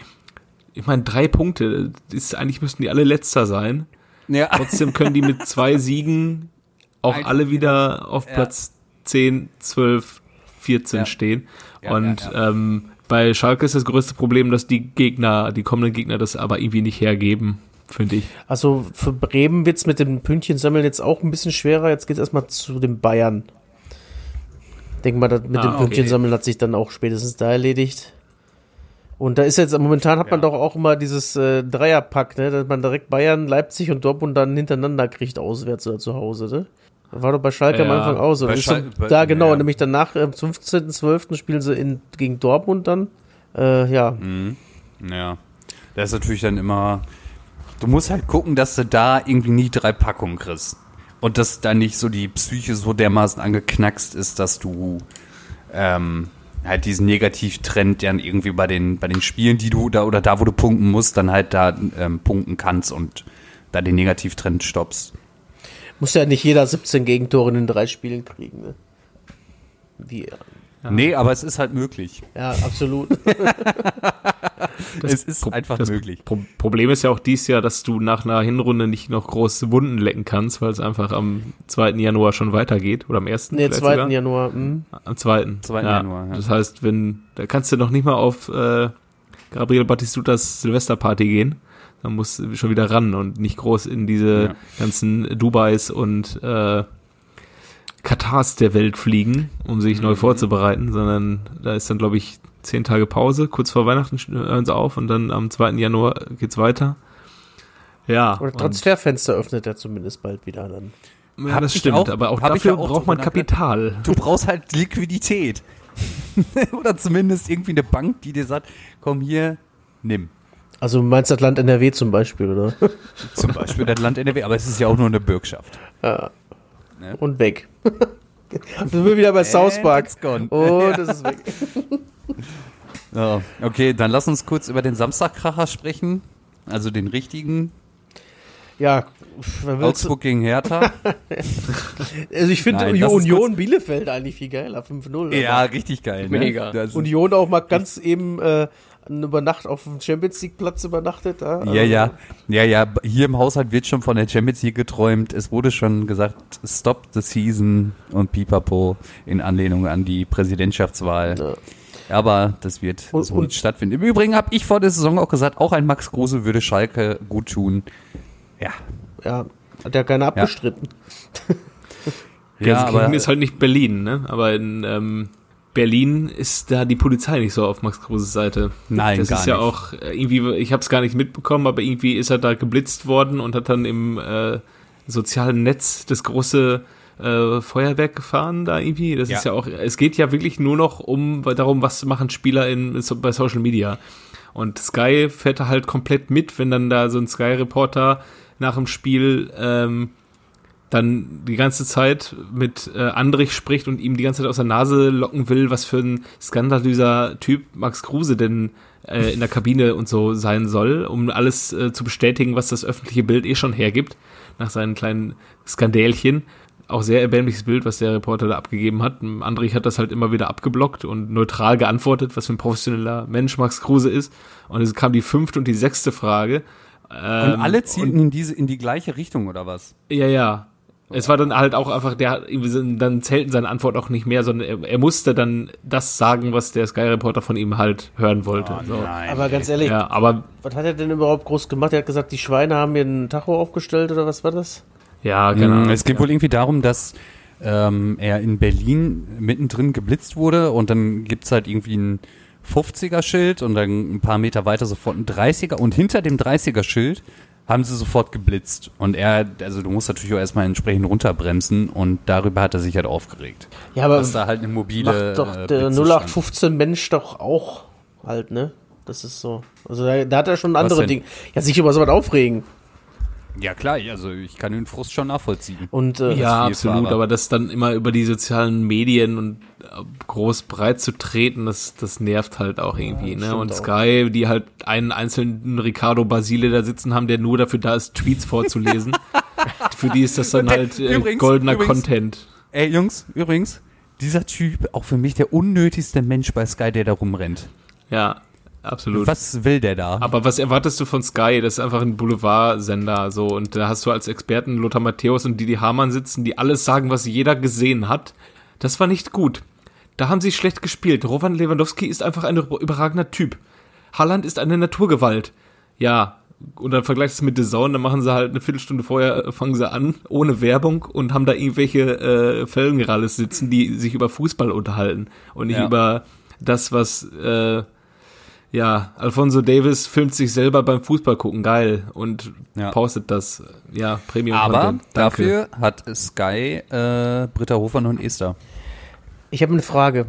ich meine, drei Punkte, ist, eigentlich müssten die alle letzter sein. Ja. Trotzdem können die mit zwei Siegen auch Ein- alle wieder auf Ja. Platz 10, 12, 14 Ja. stehen. Ja, und Ähm, bei Schalke ist das größte Problem, dass die Gegner, die kommenden Gegner das aber irgendwie nicht hergeben, finde ich. Also für Bremen wird's mit dem Pünktchensammeln jetzt auch ein bisschen schwerer. Jetzt geht's erstmal zu den Bayern. Denk mal, das mit Ah, dem okay. Pünktchensammeln hat sich dann auch spätestens da erledigt. Und da ist jetzt, momentan hat man Ja. doch auch immer dieses äh, Dreierpack, ne, dass man direkt Bayern, Leipzig und Dortmund dann hintereinander kriegt, auswärts oder zu Hause, ne? War doch bei Schalke am Ja, Anfang auch so. da genau, ja. nämlich danach, am 15.12. spielen sie in, gegen Dortmund dann. Äh, ja, Ja. Das ist natürlich dann immer. Du musst halt gucken, dass du da irgendwie nie drei Packungen kriegst. Und dass da nicht so die Psyche so dermaßen angeknackst ist, dass du ähm, halt diesen Negativtrend dann irgendwie bei den, bei den Spielen, die du da oder da, wo du punkten musst, dann halt da ähm, punkten kannst und da den Negativtrend stoppst. muss ja nicht jeder 17 Gegentore in den drei Spielen kriegen, ne? Die, Nee, aber es ist halt möglich. ja, absolut. es ist Pro- einfach das möglich. Pro Problem ist ja auch dies Jahr, dass du nach einer Hinrunde nicht noch große Wunden lecken kannst, weil es einfach am 2. Januar schon weitergeht oder am 1. Nee, vielleicht 2. sogar? Januar. Hm. Am 2. 2. Januar, ja. Das heißt, wenn, da kannst du noch nicht mal auf äh, Gabriel Batistutas Silvesterparty gehen. Dann musst du schon wieder ran und nicht groß in diese Ja. ganzen Dubais und äh, Katars der Welt fliegen, um sich Mhm. neu vorzubereiten, sondern da ist dann, glaube ich, zehn Tage Pause, kurz vor Weihnachten hören sie auf und dann am 2. Januar geht's weiter. Ja, Oder Transferfenster öffnet er zumindest bald wieder dann. ja Hab das stimmt, auch- aber auch dafür ja auch braucht man drüber Kapital. Du brauchst halt Liquidität. Oder zumindest irgendwie eine Bank, die dir sagt, komm hier, nimm. Also du meinst das Land NRW zum Beispiel, oder? Zum Beispiel das Land NRW, aber es ist ja auch nur eine Bürgschaft. Und weg. Sind wir wieder bei South Park. it's gone. Und es ist weg. Ja, okay, dann lass uns kurz über den Samstagkracher sprechen. Also den richtigen. Ja? Augsburg gegen Hertha. Also ich finde Union Bielefeld eigentlich viel geiler, 5-0. ja, richtig geil. Ne? Mega. Ist- Union auch mal ganz eben äh, über Nacht auf dem Champions League Platz übernachtet. Ja, Ja, ja, ja, ja. Hier im Haushalt wird schon von der Champions League geträumt. Es wurde schon gesagt, stop the season und pipapo in Anlehnung an die Präsidentschaftswahl. Ja. Aber das wird Und- so nicht stattfinden. Im Übrigen habe ich vor der Saison auch gesagt, auch ein Max Kruse würde Schalke gut tun. Ja. ja, hat ja keiner abgestritten. Ja, aber Gelsenkirchen ist halt nicht Berlin, ne? Aber in ähm, Berlin ist da die Polizei nicht so auf Max Kruses Seite. Nein, das gar ist ja nicht. auch äh, irgendwie, ich habe es gar nicht mitbekommen, aber irgendwie ist er da geblitzt worden und hat dann im äh, sozialen Netz das große äh, Feuerwerk gefahren da irgendwie. Das Ja. ist ja auch, es geht ja wirklich nur noch um darum, was machen Spieler in, bei Social Media. Und Sky fährt da halt komplett mit, wenn dann da so ein Sky-Reporter nach dem Spiel ähm, dann die ganze Zeit mit äh, Andrich spricht und ihm die ganze Zeit aus der Nase locken will, was für ein skandalöser Typ Max Kruse denn äh, in der Kabine und so sein soll, um alles äh, zu bestätigen, was das öffentliche Bild eh schon hergibt, nach seinen kleinen Skandälchen. Auch sehr erbärmliches Bild, was der Reporter da abgegeben hat. Andrich hat das halt immer wieder abgeblockt und neutral geantwortet, was für ein professioneller Mensch Max Kruse ist. Und es kam die fünfte und die sechste Frage. und Ähm, alle zielten in diese in die gleiche Richtung oder was? ja, ja. Es war dann halt auch einfach, der, dann zählten seine Antwort auch nicht mehr, sondern er, er musste dann das sagen, was der Sky-Reporter von ihm halt hören wollte. so. nein. Aber ganz ehrlich, Ja, aber was hat er denn überhaupt groß gemacht? Er hat gesagt, die Schweine haben mir einen Tacho aufgestellt oder was war das? ja, Mm, Ahnung. Es geht wohl irgendwie darum, dass ähm, er in Berlin mittendrin geblitzt wurde und dann gibt's halt irgendwie ein 50er-Schild und dann ein paar Meter weiter sofort ein 30er und hinter dem 30er-Schild haben sie sofort geblitzt. Und er, also du musst natürlich auch erstmal entsprechend runterbremsen und darüber hat er sich halt aufgeregt. Ja, aber Dass da halt eine mobile. macht doch äh, der Blitze 0815 Mensch doch auch halt, ne? Das ist so. Also da, da hat er schon andere? Dinge. Ja, sich über sowas aufregen. Ja klar, also ich kann den Frust schon nachvollziehen. Und äh, Ja, absolut, aber das dann immer über die sozialen Medien und äh, groß breit zu treten, das, das nervt halt auch irgendwie, ne? stimmt Und auch. Sky, die halt einen einzelnen Ricardo Basile da sitzen haben, der nur dafür da ist, Tweets vorzulesen. Für die ist das dann halt äh, übrigens- goldener übrigens- Content. Ey, Jungs, übrigens, dieser Typ, auch für mich der unnötigste Mensch bei Sky, der da rumrennt. Ja, absolut. Was will der da? Aber was erwartest du von Sky? Das ist einfach ein Boulevardsender, so. Und da hast du als Experten Lothar Matthäus und Didi Hamann sitzen, die alles sagen, was jeder gesehen hat. Das war nicht gut. Da haben sie schlecht gespielt. Roman Lewandowski ist einfach ein überragender Typ. Haaland ist eine Naturgewalt. Ja. Und dann vergleichst du es mit The Zone, dann machen sie halt eine Viertelstunde vorher, äh, fangen sie an, ohne Werbung und haben da irgendwelche äh, Felgenralles sitzen, die sich über Fußball unterhalten und nicht Ja. über das, was äh, ja, Alfonso Davis filmt sich selber beim Fußball gucken, geil, und Ja. postet das. Ja, Premium Aber dafür hat Sky äh, Britta Hofer und Esther. ich habe eine Frage.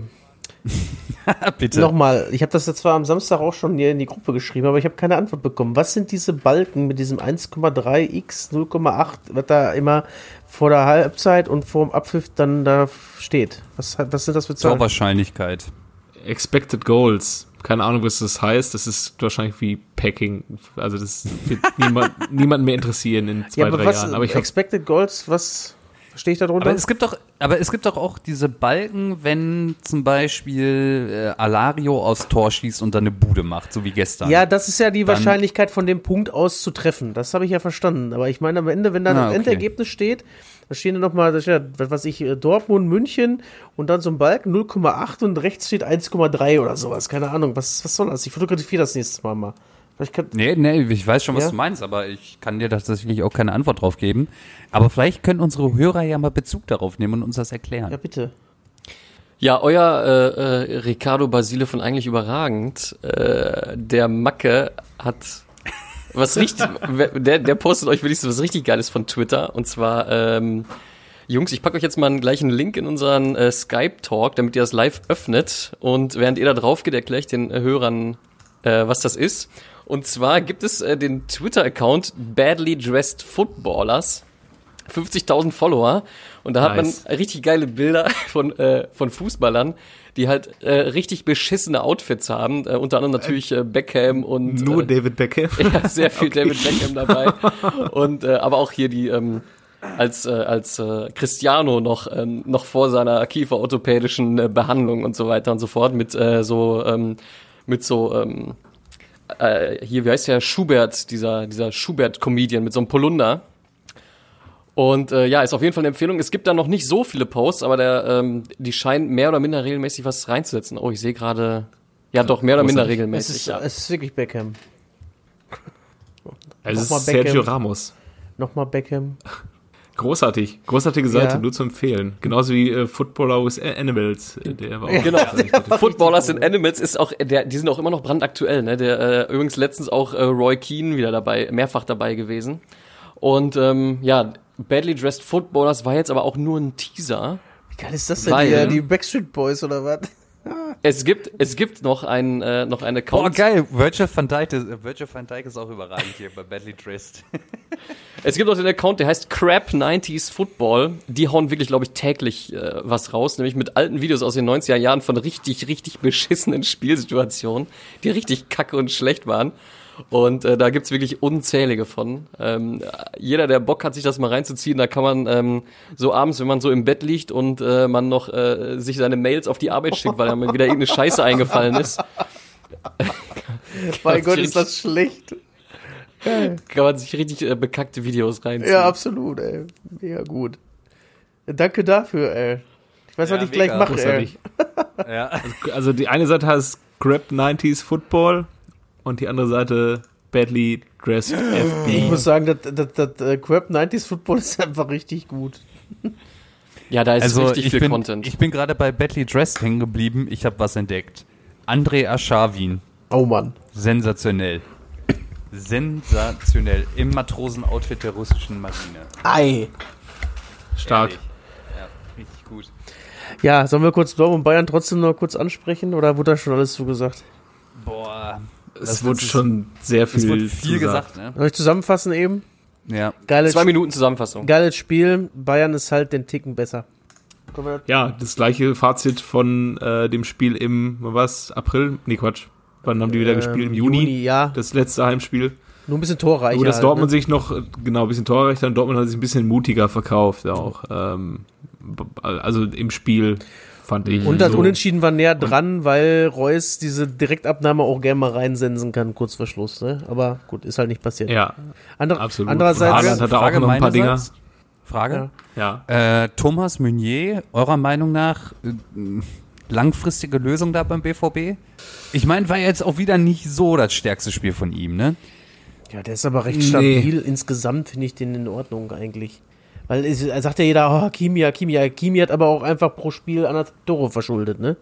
Bitte. Nochmal, ich habe das jetzt zwar am Samstag auch schon hier in die Gruppe geschrieben, aber ich habe keine Antwort bekommen. Was sind diese Balken mit diesem 1,3x 0,8, was da immer vor der Halbzeit und vor dem Abpfiff dann da steht? Was, hat- was sind das für Zahlen? Torwahrscheinlichkeit. Expected Goals. Keine Ahnung, was das heißt. Das ist wahrscheinlich wie Packing. Also das wird niemand, niemand mehr interessieren in zwei, Ja, aber drei was, Jahren. Aber ich Expected Goals, was verstehe ich da drunter? Aber es gibt doch, aber es gibt doch auch diese Balken, wenn zum Beispiel äh, Alario aus Tor schießt und dann eine Bude macht, so wie gestern. ja, das ist ja die Dann- Wahrscheinlichkeit von dem Punkt aus zu treffen. Das habe ich ja verstanden. Aber ich meine, am Ende, wenn dann Ah, das okay. Endergebnis steht, da stehen dann nochmal, ja, was weiß ich, äh, Dortmund, München und dann so ein Balken 0,8 und rechts steht 1,3 oder sowas. Keine Ahnung. Was, was soll das? Ich fotografiere das nächstes Mal mal. Vielleicht kann, Nee, nee, ich weiß schon, was Ja? du meinst, aber ich kann dir tatsächlich auch keine Antwort drauf geben. Aber vielleicht können unsere Hörer ja mal Bezug darauf nehmen und uns das erklären. ja, bitte. Ja, euer äh, äh, Ricardo Basile von eigentlich überragend. Äh, der Macke hat was richtig, der, der postet euch wirklich so was richtig Geiles von Twitter. Und zwar, ähm, Jungs, ich packe euch jetzt mal einen gleichen Link in unseren äh, Skype-Talk, damit ihr das live öffnet. Und während ihr da drauf geht, erkläre ich den äh, Hörern, äh, was das ist. Und zwar gibt es äh, den Twitter-Account Badly Dressed Footballers. 50.000 Follower und da hat Nice. man richtig geile Bilder von, äh, von Fußballern, die halt äh, richtig beschissene Outfits haben. Äh, unter anderem natürlich äh, Beckham und nur äh, David Beckham. ja, sehr viel David Beckham dabei. Und äh, aber auch hier die ähm, als äh, als äh, Cristiano noch ähm, noch vor seiner kieferorthopädischen äh, Behandlung und so weiter und so fort mit äh, so ähm, mit so ähm, äh, hier wie heißt der Schubert dieser dieser Schubert Comedian mit so einem Polunder. Und äh, ja, ist auf jeden Fall eine Empfehlung. Es gibt da noch nicht so viele Posts, aber der, ähm, die scheinen mehr oder minder regelmäßig was reinzusetzen. Oh, ich sehe gerade, ja doch, mehr oder minder Großartig. Es regelmäßig. ist, ja. es ist wirklich Beckham. Also es Nochmal ist Sergio Beckham. Ramos. Nochmal Beckham. Großartig. Großartige Seite, Ja. nur zu empfehlen. Genauso wie äh, Footballer with Animals. äh, Der war auch Genau. großartig. Footballers and Animals ist auch, der, die sind auch immer noch brandaktuell, ne? Der äh, übrigens letztens auch äh, Roy Keane wieder dabei, mehrfach dabei gewesen. Und ähm, ja, Badly Dressed Footballers war jetzt aber auch nur ein Teaser. Wie geil ist das denn? Weil- hier? die Backstreet Boys oder was? Es gibt, es gibt noch ein, äh, noch einen Boah, Account. geil. Virgil van Dijk, ist- Virgil van Dijk ist auch überragend hier bei Badly Dressed. Es gibt noch den Account, der heißt Crap 90s Football. Die hauen wirklich, glaube ich, täglich äh, was raus, nämlich mit alten Videos aus den 90er Jahren von richtig, richtig beschissenen Spielsituationen, die richtig kacke und schlecht waren. Und äh, da gibt's wirklich unzählige von. Ähm, jeder, der Bock hat, sich das mal reinzuziehen, da kann man ähm, so abends, wenn man so im Bett liegt und äh, man noch äh, sich seine Mails auf die Arbeit schickt, weil einem wieder irgendeine Scheiße eingefallen ist, Mein Gott, ist das schlecht. kann man sich richtig äh, bekackte Videos reinziehen. Ja, absolut, ey. Mega gut. Danke dafür, ey. Ich weiß, was Ja, ich gleich mega. mache, ey. Ja. Also die eine Seite heißt Grab 90s Football und die andere Seite Badly Dressed Ich FB. muss sagen, das, das, das äh, Crap 90s Football ist einfach richtig gut. Ja, da ist Also richtig ich viel bin, Content. ich bin gerade bei Badly Dressed hängen geblieben. Ich habe was entdeckt. André Aschawin. Oh Mann. Sensationell. Sensationell. Im Matrosenoutfit der russischen Marine. Ei. Stark. Ehrlich. Ja, richtig gut. Ja, sollen wir kurz Dortmund und Bayern trotzdem noch kurz ansprechen oder wurde da schon alles zugesagt? Boah. Es wurde schon sehr Es wurde viel, viel gesagt. gesagt, ne? Soll ich zusammenfassen eben? Ja. Geiles, Zwei Minuten Zusammenfassung. geiles Spiel. Bayern ist halt den Ticken besser. Ja, das gleiche Fazit von äh, dem Spiel im, was, April? Nee, Quatsch. Wann haben die wieder Ähm, gespielt? Im Juni? ja. Das letzte Heimspiel. Nur ein bisschen torreicher. Wo das halt, Dortmund ne? sich noch, äh, genau, ein bisschen torreicher und Dortmund hat sich ein bisschen mutiger verkauft auch. Ähm, also im Spiel fand ich. Und das so. Unentschieden war näher dran, weil Reus diese Direktabnahme auch gerne mal reinsensen kann, kurz vor Schluss. Ne? Aber gut, ist halt nicht passiert. Ja, Andere, absolut. Andererseits, Haaland hat da auch noch ein paar Dinger. Frage. Ja. Äh, Thomas Meunier, eurer Meinung nach äh, langfristige Lösung da beim BVB? Ich meine, war jetzt auch wieder nicht so das stärkste Spiel von ihm, ne? ja, der ist aber recht Nee. stabil. Insgesamt finde ich den in Ordnung eigentlich. Weil es er sagt ja jeder, oh, Hakimi, Hakimi, Hakimi hat aber auch einfach pro Spiel anderthalb Tore verschuldet, ne?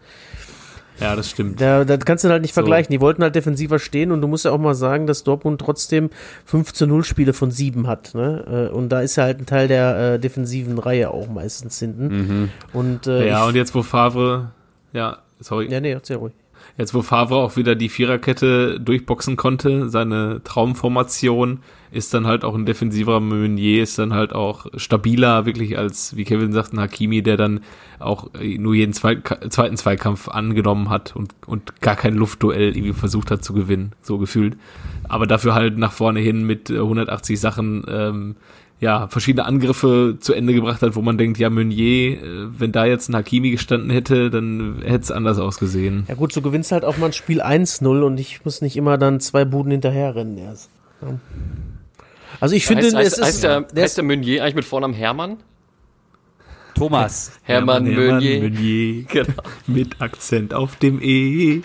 Ja, das stimmt. Da, das kannst du halt nicht So. vergleichen. Die wollten halt defensiver stehen und du musst ja auch mal sagen, dass Dortmund trotzdem 15-0 Spiele von 7 hat. Ne? Äh, Und da ist ja halt ein Teil der äh, defensiven Reihe auch meistens hinten. Und, äh, Ja, und jetzt wo Favre, ja, sorry, ja, nee, erzähl ruhig. Jetzt wo Favre auch wieder die Viererkette durchboxen konnte, seine Traumformation, ist dann halt auch ein defensiver Meunier, ist dann halt auch stabiler, wirklich als, wie Kevin sagt, ein Hakimi, der dann auch äh, nur jeden Zweit zweiten Zweikampf angenommen hat und, und gar kein Luftduell irgendwie versucht hat zu gewinnen, so gefühlt. Aber dafür halt nach vorne hin mit äh, 180 Sachen, ähm, ja, verschiedene Angriffe zu Ende gebracht hat, wo man denkt, ja, Meunier, äh, wenn da jetzt ein Hakimi gestanden hätte, dann hätte es anders ausgesehen. Ja gut, du gewinnst halt auch mal ein Spiel 1-0 und ich muss nicht immer dann zwei Buden hinterherrennen erst. Ja. Also ich finde, heißt, heißt, es ist, heißt, der, der heißt der Meunier eigentlich mit Vornamen Hermann? Thomas. Hermann, Meunier. Meunier. Genau. Mit Akzent auf dem E.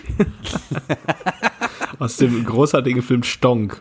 Aus dem großartigen Film Stonk.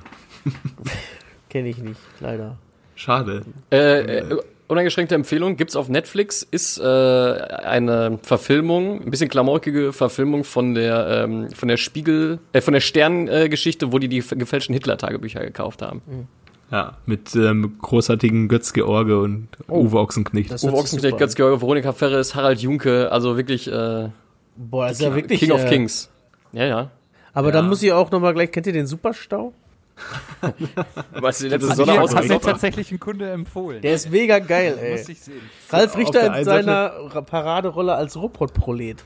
kenne ich nicht, leider. Schade. Äh, äh, uneingeschränkte Empfehlung gibt's auf Netflix, ist äh, eine Verfilmung, ein bisschen klamaukige Verfilmung von der ähm, von der Spiegel, äh, von der Stern-Geschichte, wo die die gefälschten Hitler-Tagebücher gekauft haben. Ja, mit ähm, großartigen Götz George und Uwe Ochsenknecht. Uwe Ochsenknecht, Götz George, Veronika Ferres, Harald Junke, also wirklich äh, Boah, ist ja wirklich King of äh, Kings. Ja, ja. Aber dann muss ich auch nochmal gleich, kennt ihr den Superstau? Weißt du, letzte Sonne aus- hat mir tatsächlich ein Kunde empfohlen. Der ist mega geil, ey. Muss ich sehen. Ralf Richter in einen seiner Ra- Paraderolle als Robotprolet.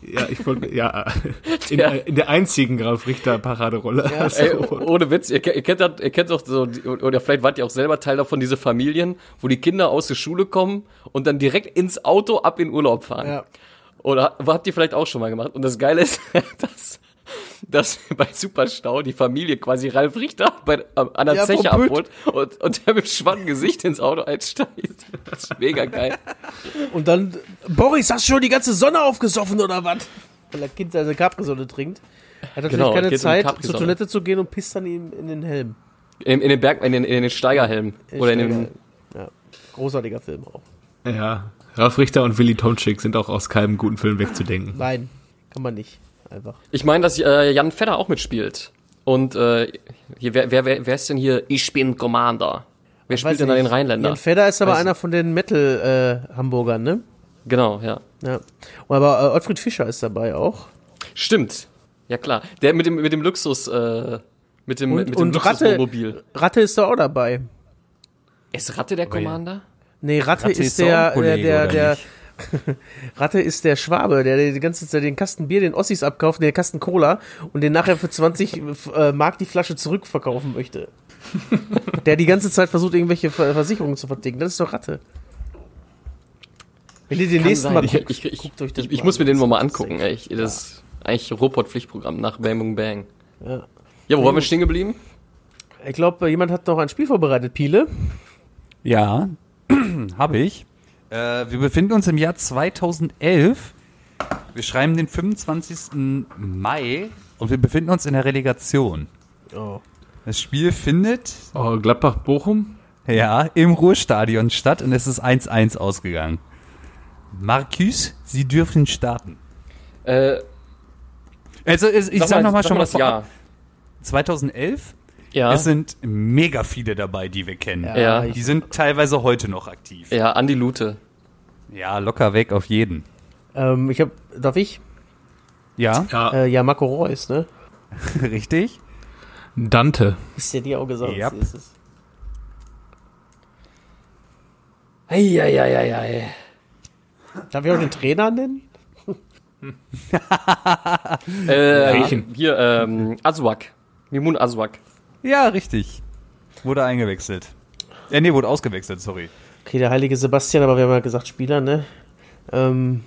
Ja, ich wollte, ja, in, Ja. in der einzigen Graf Richter Paraderolle. Also, Ey, ohne Witz, ihr, ihr kennt das, ihr kennt doch so, oder vielleicht wart ihr auch selber Teil davon, diese Familien, wo die Kinder aus der Schule kommen und dann direkt ins Auto ab in Urlaub fahren. Ja. Oder habt ihr vielleicht auch schon mal gemacht? Und das Geile ist, dass, dass bei Superstau die Familie quasi Ralf Richter bei, an der Ja, Zeche abholt und, und der mit schwachen Gesicht ins Auto einsteigt. Das ist mega geil. Und dann, Boris, hast du schon die ganze Sonne aufgesoffen oder was? Weil der Kind seine Capri-Sonne trinkt. Er hat natürlich Genau, keine um Zeit, Capri-Sonne. zur Toilette zu gehen und pisst dann ihm in den Helm. In, in den Berg, in den, in den Steigerhelm. Oder in den, Ja, großartiger Film auch. ja, Ralf Richter und Willy Tomczyk sind auch aus keinem guten Film wegzudenken. Nein, kann man nicht. Einfach. Ich meine, dass äh, Jan Fedder auch mitspielt. Und äh, hier, wer, wer, wer, wer ist denn hier? Ich bin Commander. Wer spielt denn da den Rheinländer? Jan Fedder ist aber Weiß einer von den Metal-Hamburgern, ne? Genau, ja. Ja. Aber äh, Ottfried Fischer ist dabei auch. Stimmt. Ja klar. Der mit dem mit dem Luxus, äh, mit dem Und, mit dem und Ratte, Luxuswohnmobil. Ratte ist da auch dabei. Ist Ratte der Commander? Nee, Ratte, Ratte ist, ist der, der, der, nicht? Ratte ist der Schwabe, der die ganze Zeit den Kasten Bier, den Ossis abkauft, den Kasten Cola und den nachher für 20 äh, Mark die Flasche zurückverkaufen möchte. der die ganze Zeit versucht, irgendwelche Ver Versicherungen zu verdicken. Das ist doch Ratte. Wenn ihr den Kann nächsten sein. Mal ich, guckt, ich, ich, guckt euch das ich, ich mal muss mir den mal, angucken. Ich, das ist eigentlich Robot-Pflichtprogramm nach Bang Boom Bang. Ja. Ja, wo waren wir stehen geblieben? Ich glaube, jemand hat noch ein Spiel vorbereitet, Piele. Ja, habe ich. Äh, wir befinden uns im Jahr 2011. Wir schreiben den 25. Mai und wir befinden uns in der Relegation. Oh. Das Spiel findet Oh, Gladbach-Bochum? ja im Ruhrstadion statt und es ist 1-1 ausgegangen. Marcus, Sie dürfen starten. Äh, Also ich sag sag, mal, noch mal sag schon mal das Jahr. 2011. Ja. Es sind mega viele dabei, die wir kennen. Ja. Die sind teilweise heute noch aktiv. Ja, Andi Lute. Ja, locker weg auf jeden. Ähm, ich hab, darf ich? Ja, Ja, Äh, ja, Marco Reus, ne? richtig. Dante. Ist ja dir auch gesagt. Yep. ist es. Eieieiei. Darf ich auch den Trainer nennen? Äh, Welchen? hier, ähm, Azwak. Mimun Azwak. Ja, richtig. Wurde eingewechselt. Ja, nee, wurde ausgewechselt, sorry. Okay, der heilige Sebastian, aber wir haben ja gesagt Spieler, ne? Ähm,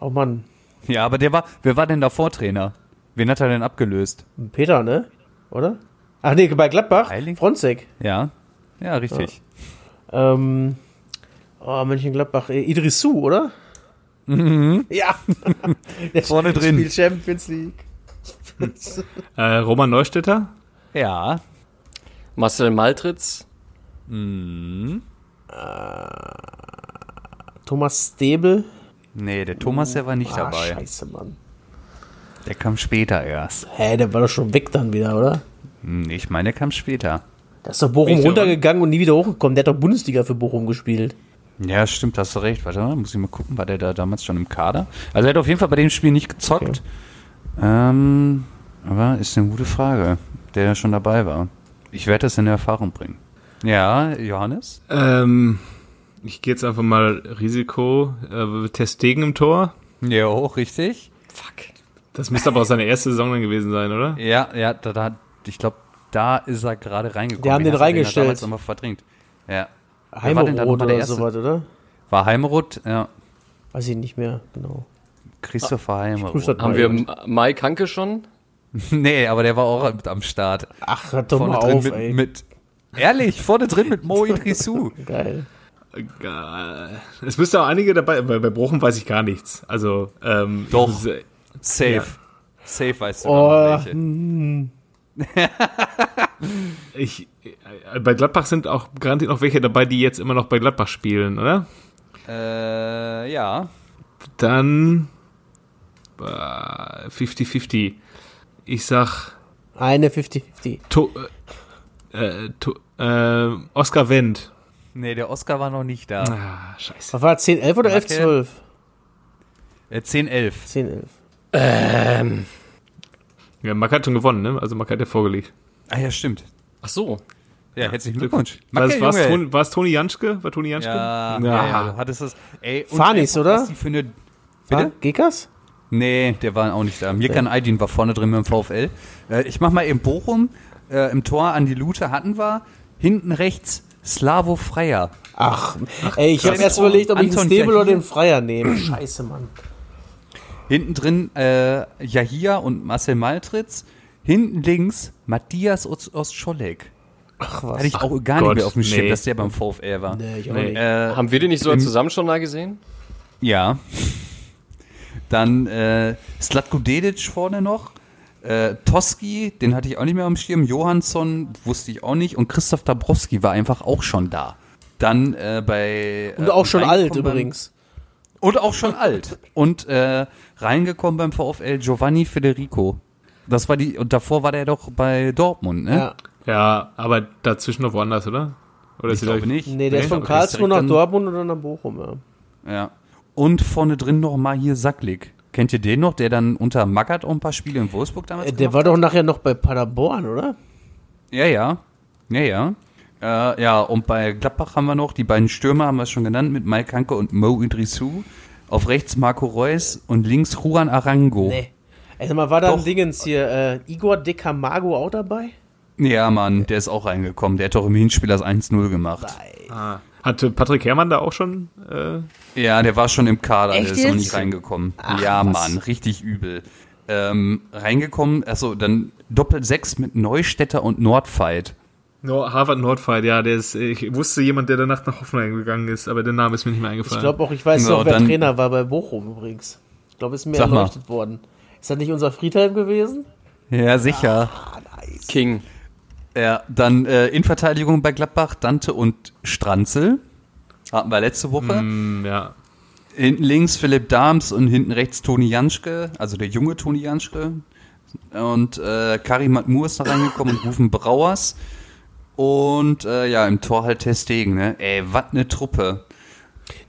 oh Mann, Ja, aber der war, wer war denn davor Trainer? Wen hat er denn abgelöst? Peter, ne? Oder? Ach nee, bei Gladbach, Heilig? Fronzek. Ja, ja, richtig. Ähm, oh, Mönchengladbach, äh, Idrissou, oder? Ja. Der Vorne drin. Spielt Champions League. Äh, Roman Neustädter? Ja. Marcel Maltritz. Thomas Stebel. Nee, der Thomas, der war nicht Ah, dabei. scheiße, Mann. Der kam später erst. Hä, der war doch schon weg dann wieder, oder? Hm, Ich meine, der kam später. Da ist doch Bochum runtergegangen und nie wieder hochgekommen. Der hat doch Bundesliga für Bochum gespielt. Ja, stimmt, hast du recht. Warte mal, muss ich mal gucken, war der da damals schon im Kader? Also er hat auf jeden Fall bei dem Spiel nicht gezockt. Ähm, aber ist eine gute Frage, der schon dabei war. Ich werde das in Erfahrung bringen. Ja, Johannes? Ähm, ich gehe jetzt einfach mal Risiko. Äh, Testegen im Tor. Ja, auch richtig. Fuck. Das müsste aber auch seine erste Saison dann gewesen sein, oder? Ja, ja, da, da ich glaube, da ist er gerade reingekommen. Die haben den da reingestellt. damals nochmal verdrängt. Ja. der oder erste? sowas, oder? War Heimeroth, ja. Weiß ich nicht mehr, genau. Christopher prüf Heimeroth. Haben wir Mike Hanke schon? Nee, aber der war auch mit am Start. Ach, hört doch mal Vorne auf, mit, ey. mit. Ehrlich, vorne drin mit Mo Idrissou. Geil. Äh, Es müsste auch einige dabei, bei, bei Bochum weiß ich gar nichts. Also, ähm, Doch. ist, Safe. Ja. Safe weißt du Oh, noch welche. hm. Ich, äh, bei Gladbach sind auch garantiert noch welche dabei, die jetzt immer noch bei Gladbach spielen, oder? Äh, ja. Dann äh, 50-50. Ich sag Eine 50-50. to, äh, äh, to, äh, Oscar Wendt. Nee, der Oscar war noch nicht da. Ah, scheiße. Was war 10, 11 oder 11, Macke. 12? Äh, 10, 11. 10, 11. Ja, Mack hat schon gewonnen, ne? Also Mack hat ja vorgelegt. Ah ja, stimmt. Ach so. Ja, herzlichen Glückwunsch. War es Macke. Toni, war's Toni Janschke? War Toni Janschke? Ja, Ja. ja, ja, du hattest es. Ey, und Fanis, einfach, oder? was die Für eine, Bitte? bitte? Gekas? Nee, der war auch nicht da. Mirkan Aydin war vorne drin mit dem VfL. Äh, ich mach mal eben Bochum. Äh, Im Tor an die Lute hatten wir. Hinten rechts Slavo Freier. Ach, ey, ich habe erst überlegt, ob ich Anton den Stable oder den Freier nehme. Scheiße, Mann. Hinten drin äh, Jahia und Marcel Maltritz. Hinten links Matthias Ost- Ostscholek. Ach, was. Hatte ich auch gar Gott, nicht mehr auf dem Schirm, nee. dass der beim VfL war. nee, ich auch Nee. nicht. Äh, Haben wir den nicht sogar im- zusammen schon mal gesehen? Ja. Dann äh, Slatko Dedic vorne noch. Äh, Toski, den hatte ich auch nicht mehr am Schirm. Johansson wusste ich auch nicht. Und Christoph Dabrowski war einfach auch schon da. Dann äh, bei. Und äh, auch schon alt übrigens. Und auch schon alt. Und äh, reingekommen beim VfL Giovanni Federico. Das war die. Und davor war der doch bei Dortmund, ne? Ja. Ja, aber dazwischen noch woanders, oder? Oder Ich glaube nicht. Nee, der ist von ist Karlsruhe nach Dortmund oder nach Bochum, ja. Ja. Und vorne drin noch mal hier Sacklik. Kennt ihr den noch, der dann unter Magath auch ein paar Spiele in Wolfsburg damals Äh, Der war hat? doch nachher noch bei Paderborn, oder? Ja, ja. Ja, ja. Äh, ja, und bei Gladbach haben wir noch die beiden Stürmer, haben wir schon genannt, mit Mike Hanke und Mo Idrissou. Auf rechts Marco Reus und links Juan Arango. Nee. Ey, sag mal, war da ein Doch. Dingens hier, äh, Igor De Camargo auch dabei? Ja, Mann, der ist auch reingekommen. Der hat doch im Hinspiel das 1-0 gemacht. Ah. Hatte Patrick Herrmann da auch schon? Äh, Ja, der war schon im Kader, Echt der ist noch jetzt? nicht reingekommen. Ach, ja, was. Mann, richtig übel. Ähm, reingekommen, also dann doppelt sechs mit Neustädter und Nordfight. no, Harvard Nordfight, ja, der ist, ich wusste jemand, der danach nach Hoffenheim gegangen ist, aber der Name ist mir nicht mehr Ich eingefallen. glaube auch, ich weiß So, noch, wer dann- Trainer war bei Bochum übrigens. Ich glaube, ist mir erleuchtet worden. Ist das nicht unser Friedhelm gewesen? Ja, sicher. King. Ja, dann äh, in Verteidigung bei Gladbach Dante und Stranzel. Hatten wir letzte Woche. Hm, ja. Hinten links Philipp Dahms und hinten rechts Toni Janschke, also der junge Toni Janschke. Und äh, Karim Matmur ist da reingekommen und Rufen Brauers. Und äh, ja, im Tor halt Testegen, ne? Ey, was ne Truppe.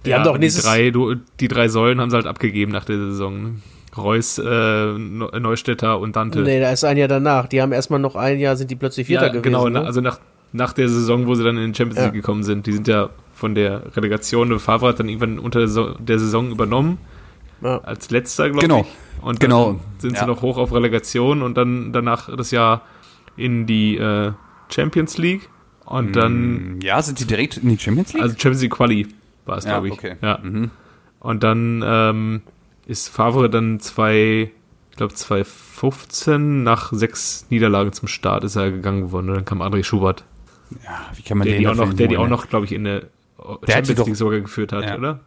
Die ja, haben doch die nächstes drei, du, die drei Säulen haben sie halt abgegeben nach der Saison. Ne? Reus, äh, Neu- Neustädter und Dante. Nee, da ist ein Jahr danach. Die haben erstmal noch ein Jahr, sind die plötzlich Vierter ja, gewesen. genau, ne? also nach, nach der Saison, wo sie dann in den Champions Ja. League gekommen sind. Die sind ja von der Relegation. Favre hat dann irgendwann unter der Saison- der Saison übernommen, Ja. als letzter, glaube Genau. ich. Und Genau. dann sind Ja. sie noch hoch auf Relegation und dann danach das Jahr in die äh, Champions League. Und dann, Ja, sind die direkt in die Champions League? also Champions League Quali war es, Ja, glaube ich. okay. Ja. Mhm. Und dann ähm, ist Favre dann zwei, ich glaube 2015 nach sechs Niederlagen zum Start ist er gegangen worden. Und dann kam André Schubert, ja, wie kann man der den die auch noch, der die auch holen, noch, glaube ich, in der Champions doch- League sogar geführt hat, Ja. oder? ne?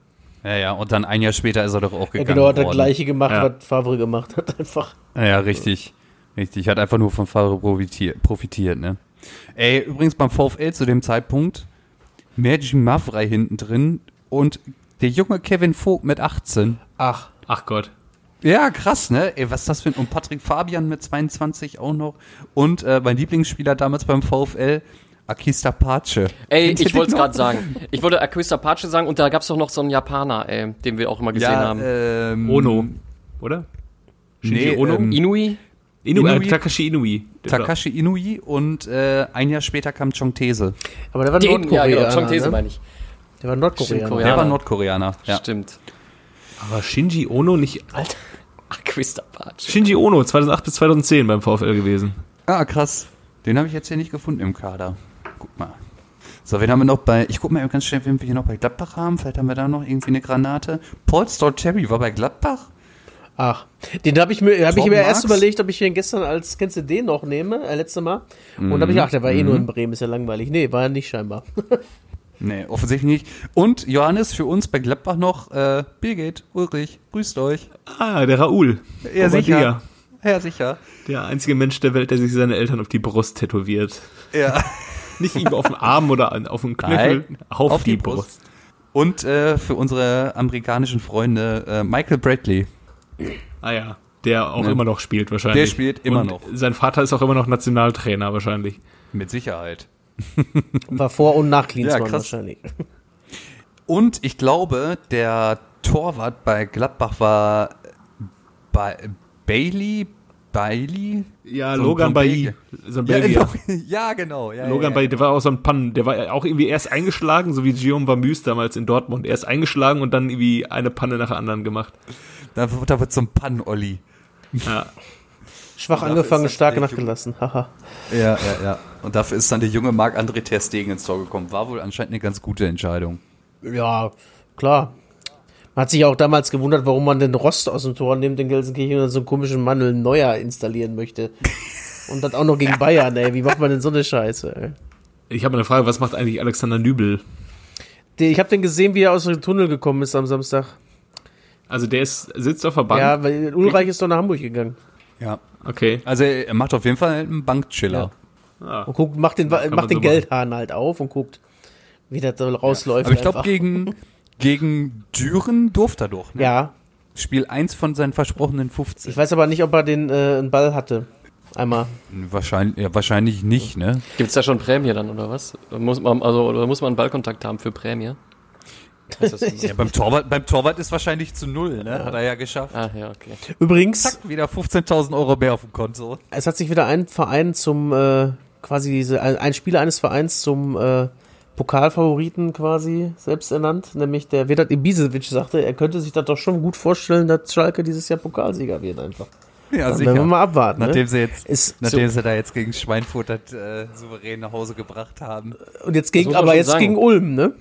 Ja, ja, und dann ein Jahr später ist er doch auch Ja, gegangen genau, hat das worden. gleiche gemacht, Ja. was Favre gemacht hat. Einfach. Ja, ja, richtig. Richtig. Hat einfach nur von Favre profitiert, profitiert, ne? Ey, übrigens beim VfL zu dem Zeitpunkt Mergi Mavrei hinten drin und der junge Kevin Vogt mit 18. Ach, Ach Gott. Ja, krass, ne? Ey, was ist das für ein... Und Patrick Fabian mit 22 auch noch. Und äh, mein Lieblingsspieler damals beim VfL, Akista Pace. Ey, ich wollte es gerade sagen. Ich wollte Aquista Pace sagen und da gab's doch noch so einen Japaner, ey, den wir auch immer gesehen Ja, haben. ähm, Ono, oder? Shinji Nee, Ono? ähm, Inui? Inu, Inui- Äh, Takashi Inui. Der war- Takashi Inui und äh, ein Jahr später kam Chong Tese. aber der war Den, ja, Nordkoreaner. genau, Chong Tese ne? meine ich. Der war Nordkoreaner. Stimmt, Der war Nordkoreaner. Ja. Stimmt. Aber Shinji Ono nicht. Alter. Aquista Pace. Shinji Ono, 2008 bis 2010 beim VfL gewesen. Ah, krass. Den habe ich jetzt hier nicht gefunden im Kader. Guck mal. So, wen haben wir noch bei, ich guck mal ganz schnell, wen wir hier noch bei Gladbach haben. Vielleicht haben wir da noch irgendwie eine Granate. Paul Terry war bei Gladbach? Ach, den habe ich mir, hab ich mir erst überlegt, ob ich den gestern als, kennst du den noch nehme, äh, letzte Mal? Und da habe ich gedacht, der war eh nur in Bremen, ist ja langweilig. Nee, war er nicht scheinbar. Nee, offensichtlich nicht. Und Johannes für uns bei Gladbach noch, äh, Birgit, Ulrich, grüßt euch. Ah, der Raoul. Ja, sicher. Ja, sicher. Der einzige Mensch der Welt, der sich seine Eltern auf die Brust tätowiert. Ja. Nicht irgendwo auf dem Arm oder an- auf dem Knöchel, Nein, auf, auf die, die Brust. Brust. Und äh, für unsere amerikanischen Freunde äh, Michael Bradley. Ah ja, der auch Ne. immer noch spielt wahrscheinlich. Der spielt immer Und noch. Sein Vater ist auch immer noch Nationaltrainer wahrscheinlich. Mit Sicherheit. War vor und nach Klinsmann Ja, wahrscheinlich. Und ich glaube, der Torwart bei Gladbach war bei Bailey, Bailey? Ja, So Logan Bailly, so Ja, genau. ja, genau. Ja, Logan ja, Bailly, der war auch so ein Pannen, der war auch irgendwie erst eingeschlagen, so wie Guillaume Vamus damals in Dortmund. Erst eingeschlagen und dann irgendwie eine Panne nach der anderen gemacht. Da, da wird so ein Pann-Olli. Ja. Schwach angefangen, stark nachgelassen. Haha. Ja, ja, ja. Und dafür ist dann der junge Marc-André Ter Stegen ins Tor gekommen. War wohl anscheinend eine ganz gute Entscheidung. Ja, klar. Man hat sich auch damals gewundert, warum man den Rost aus dem Tor nimmt in Gelsenkirchen und dann so einen komischen Mandel Neuer installieren möchte. Und das auch noch gegen Bayern, ey. Wie macht man denn so eine Scheiße, ey? Ich habe eine Frage, was macht eigentlich Alexander Nübel? Ich habe den gesehen, wie er aus dem Tunnel gekommen ist am Samstag. Also der ist, sitzt auf der Bank. Ja, weil Ulreich ist doch nach Hamburg gegangen. Ja. Okay. Also er macht auf jeden Fall einen Bankchiller. Ah. Und guckt, macht den, macht den so machen. Geldhahn halt auf und guckt, wie das so rausläuft. Aber ich glaube, gegen, gegen Düren durfte er doch. Ne? Ja, Spiel 1 von seinen versprochenen 15. ich weiß aber nicht, ob er den äh, einen Ball hatte. Einmal. Wahrscheinlich, ja, wahrscheinlich nicht, ne? Gibt's da schon Prämie dann, oder was? Muss man, also, oder muss man einen Ballkontakt haben für Prämie? Ja, beim Torwart, beim Torwart ist wahrscheinlich zu null, ne? Hat er ja geschafft. ah, ja, okay. Übrigens, Zack, wieder 15.000 Euro mehr auf dem Konto. es hat sich wieder ein Verein zum, äh, quasi diese, ein, Spieler eines Vereins zum äh, Pokalfavoriten quasi selbst ernannt, nämlich der Vedat Ibisevic sagte, er könnte sich das doch schon gut vorstellen, dass Schalke dieses Jahr Pokalsieger wird einfach. Ja, Dann werden wir mal abwarten. Nachdem ne? sie jetzt, Ist, nachdem sie da jetzt gegen Schweinfurt das äh, souverän nach Hause gebracht haben. und jetzt gegen, man aber jetzt sagen. gegen Ulm, ne?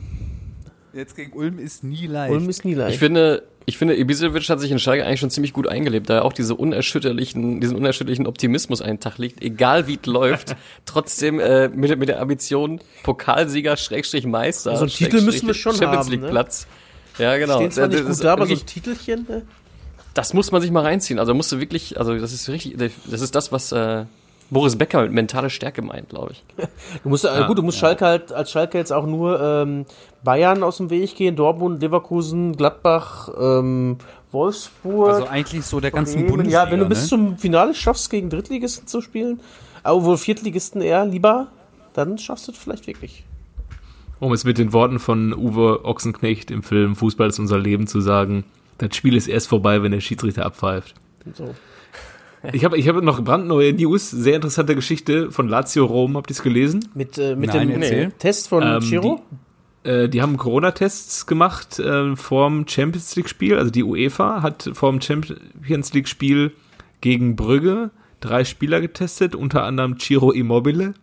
Jetzt gegen Ulm ist nie leicht. Ulm ist nie leicht. Ich finde, ich finde, Ibisevic hat sich in Schalke eigentlich schon ziemlich gut eingelebt, da er auch diese unerschütterlichen, diesen unerschütterlichen Optimismus einen Tag legt, egal wie es läuft, trotzdem äh, mit, mit der Ambition Pokalsieger, Schrägstrich Meister, So einen Titel müssen wir schon Champions haben, League ne? Platz. Ja, genau. Stehen zwar Das nicht gut da, aber so ein Titelchen, ne? das muss man sich mal reinziehen. Also musst du wirklich, also das ist richtig, das ist das, was äh, Boris Becker mit mentale Stärke meint, glaube ich. Du musst, äh, gut, du musst Schalke halt, als Schalke jetzt auch nur ähm, Bayern aus dem Weg gehen, Dortmund, Leverkusen, Gladbach, ähm, Wolfsburg. also eigentlich so der ganzen Bremen. Bundesliga. Ja, wenn du bis ne? zum Finale schaffst, gegen Drittligisten zu spielen, aber wohl Viertligisten eher lieber, dann schaffst du es vielleicht wirklich. Um es mit den Worten von Uwe Ochsenknecht im Film Fußball ist unser Leben zu sagen, das Spiel ist erst vorbei, wenn der Schiedsrichter abpfeift. So. Ich habe ich hab noch brandneue News, sehr interessante Geschichte von Lazio Rom, habt ihr es gelesen? Mit, äh, mit Nein, dem erzähl. Test von Ähm, Chiro? äh, die haben Corona-Tests gemacht äh, vorm Champions League-Spiel. Also die UEFA hat vorm Champions League-Spiel gegen Brügge drei Spieler getestet, unter anderem Ciro Immobile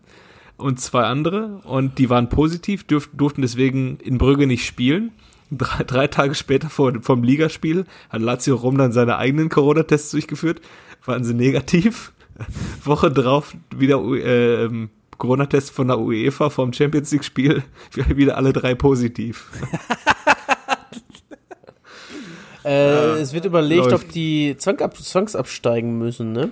und zwei andere. Und die waren positiv, dürf, durften deswegen in Brügge nicht spielen. Drei, drei Tage später vor, vom Ligaspiel hat Lazio Rom dann seine eigenen Corona-Tests durchgeführt. Waren sie negativ. Woche drauf wieder äh, Corona-Test von der UEFA vom Champions League-Spiel. Wieder alle drei positiv. Äh, es wird überlegt, läuft. ob die Zwangsab zwangsabsteigen müssen, ne?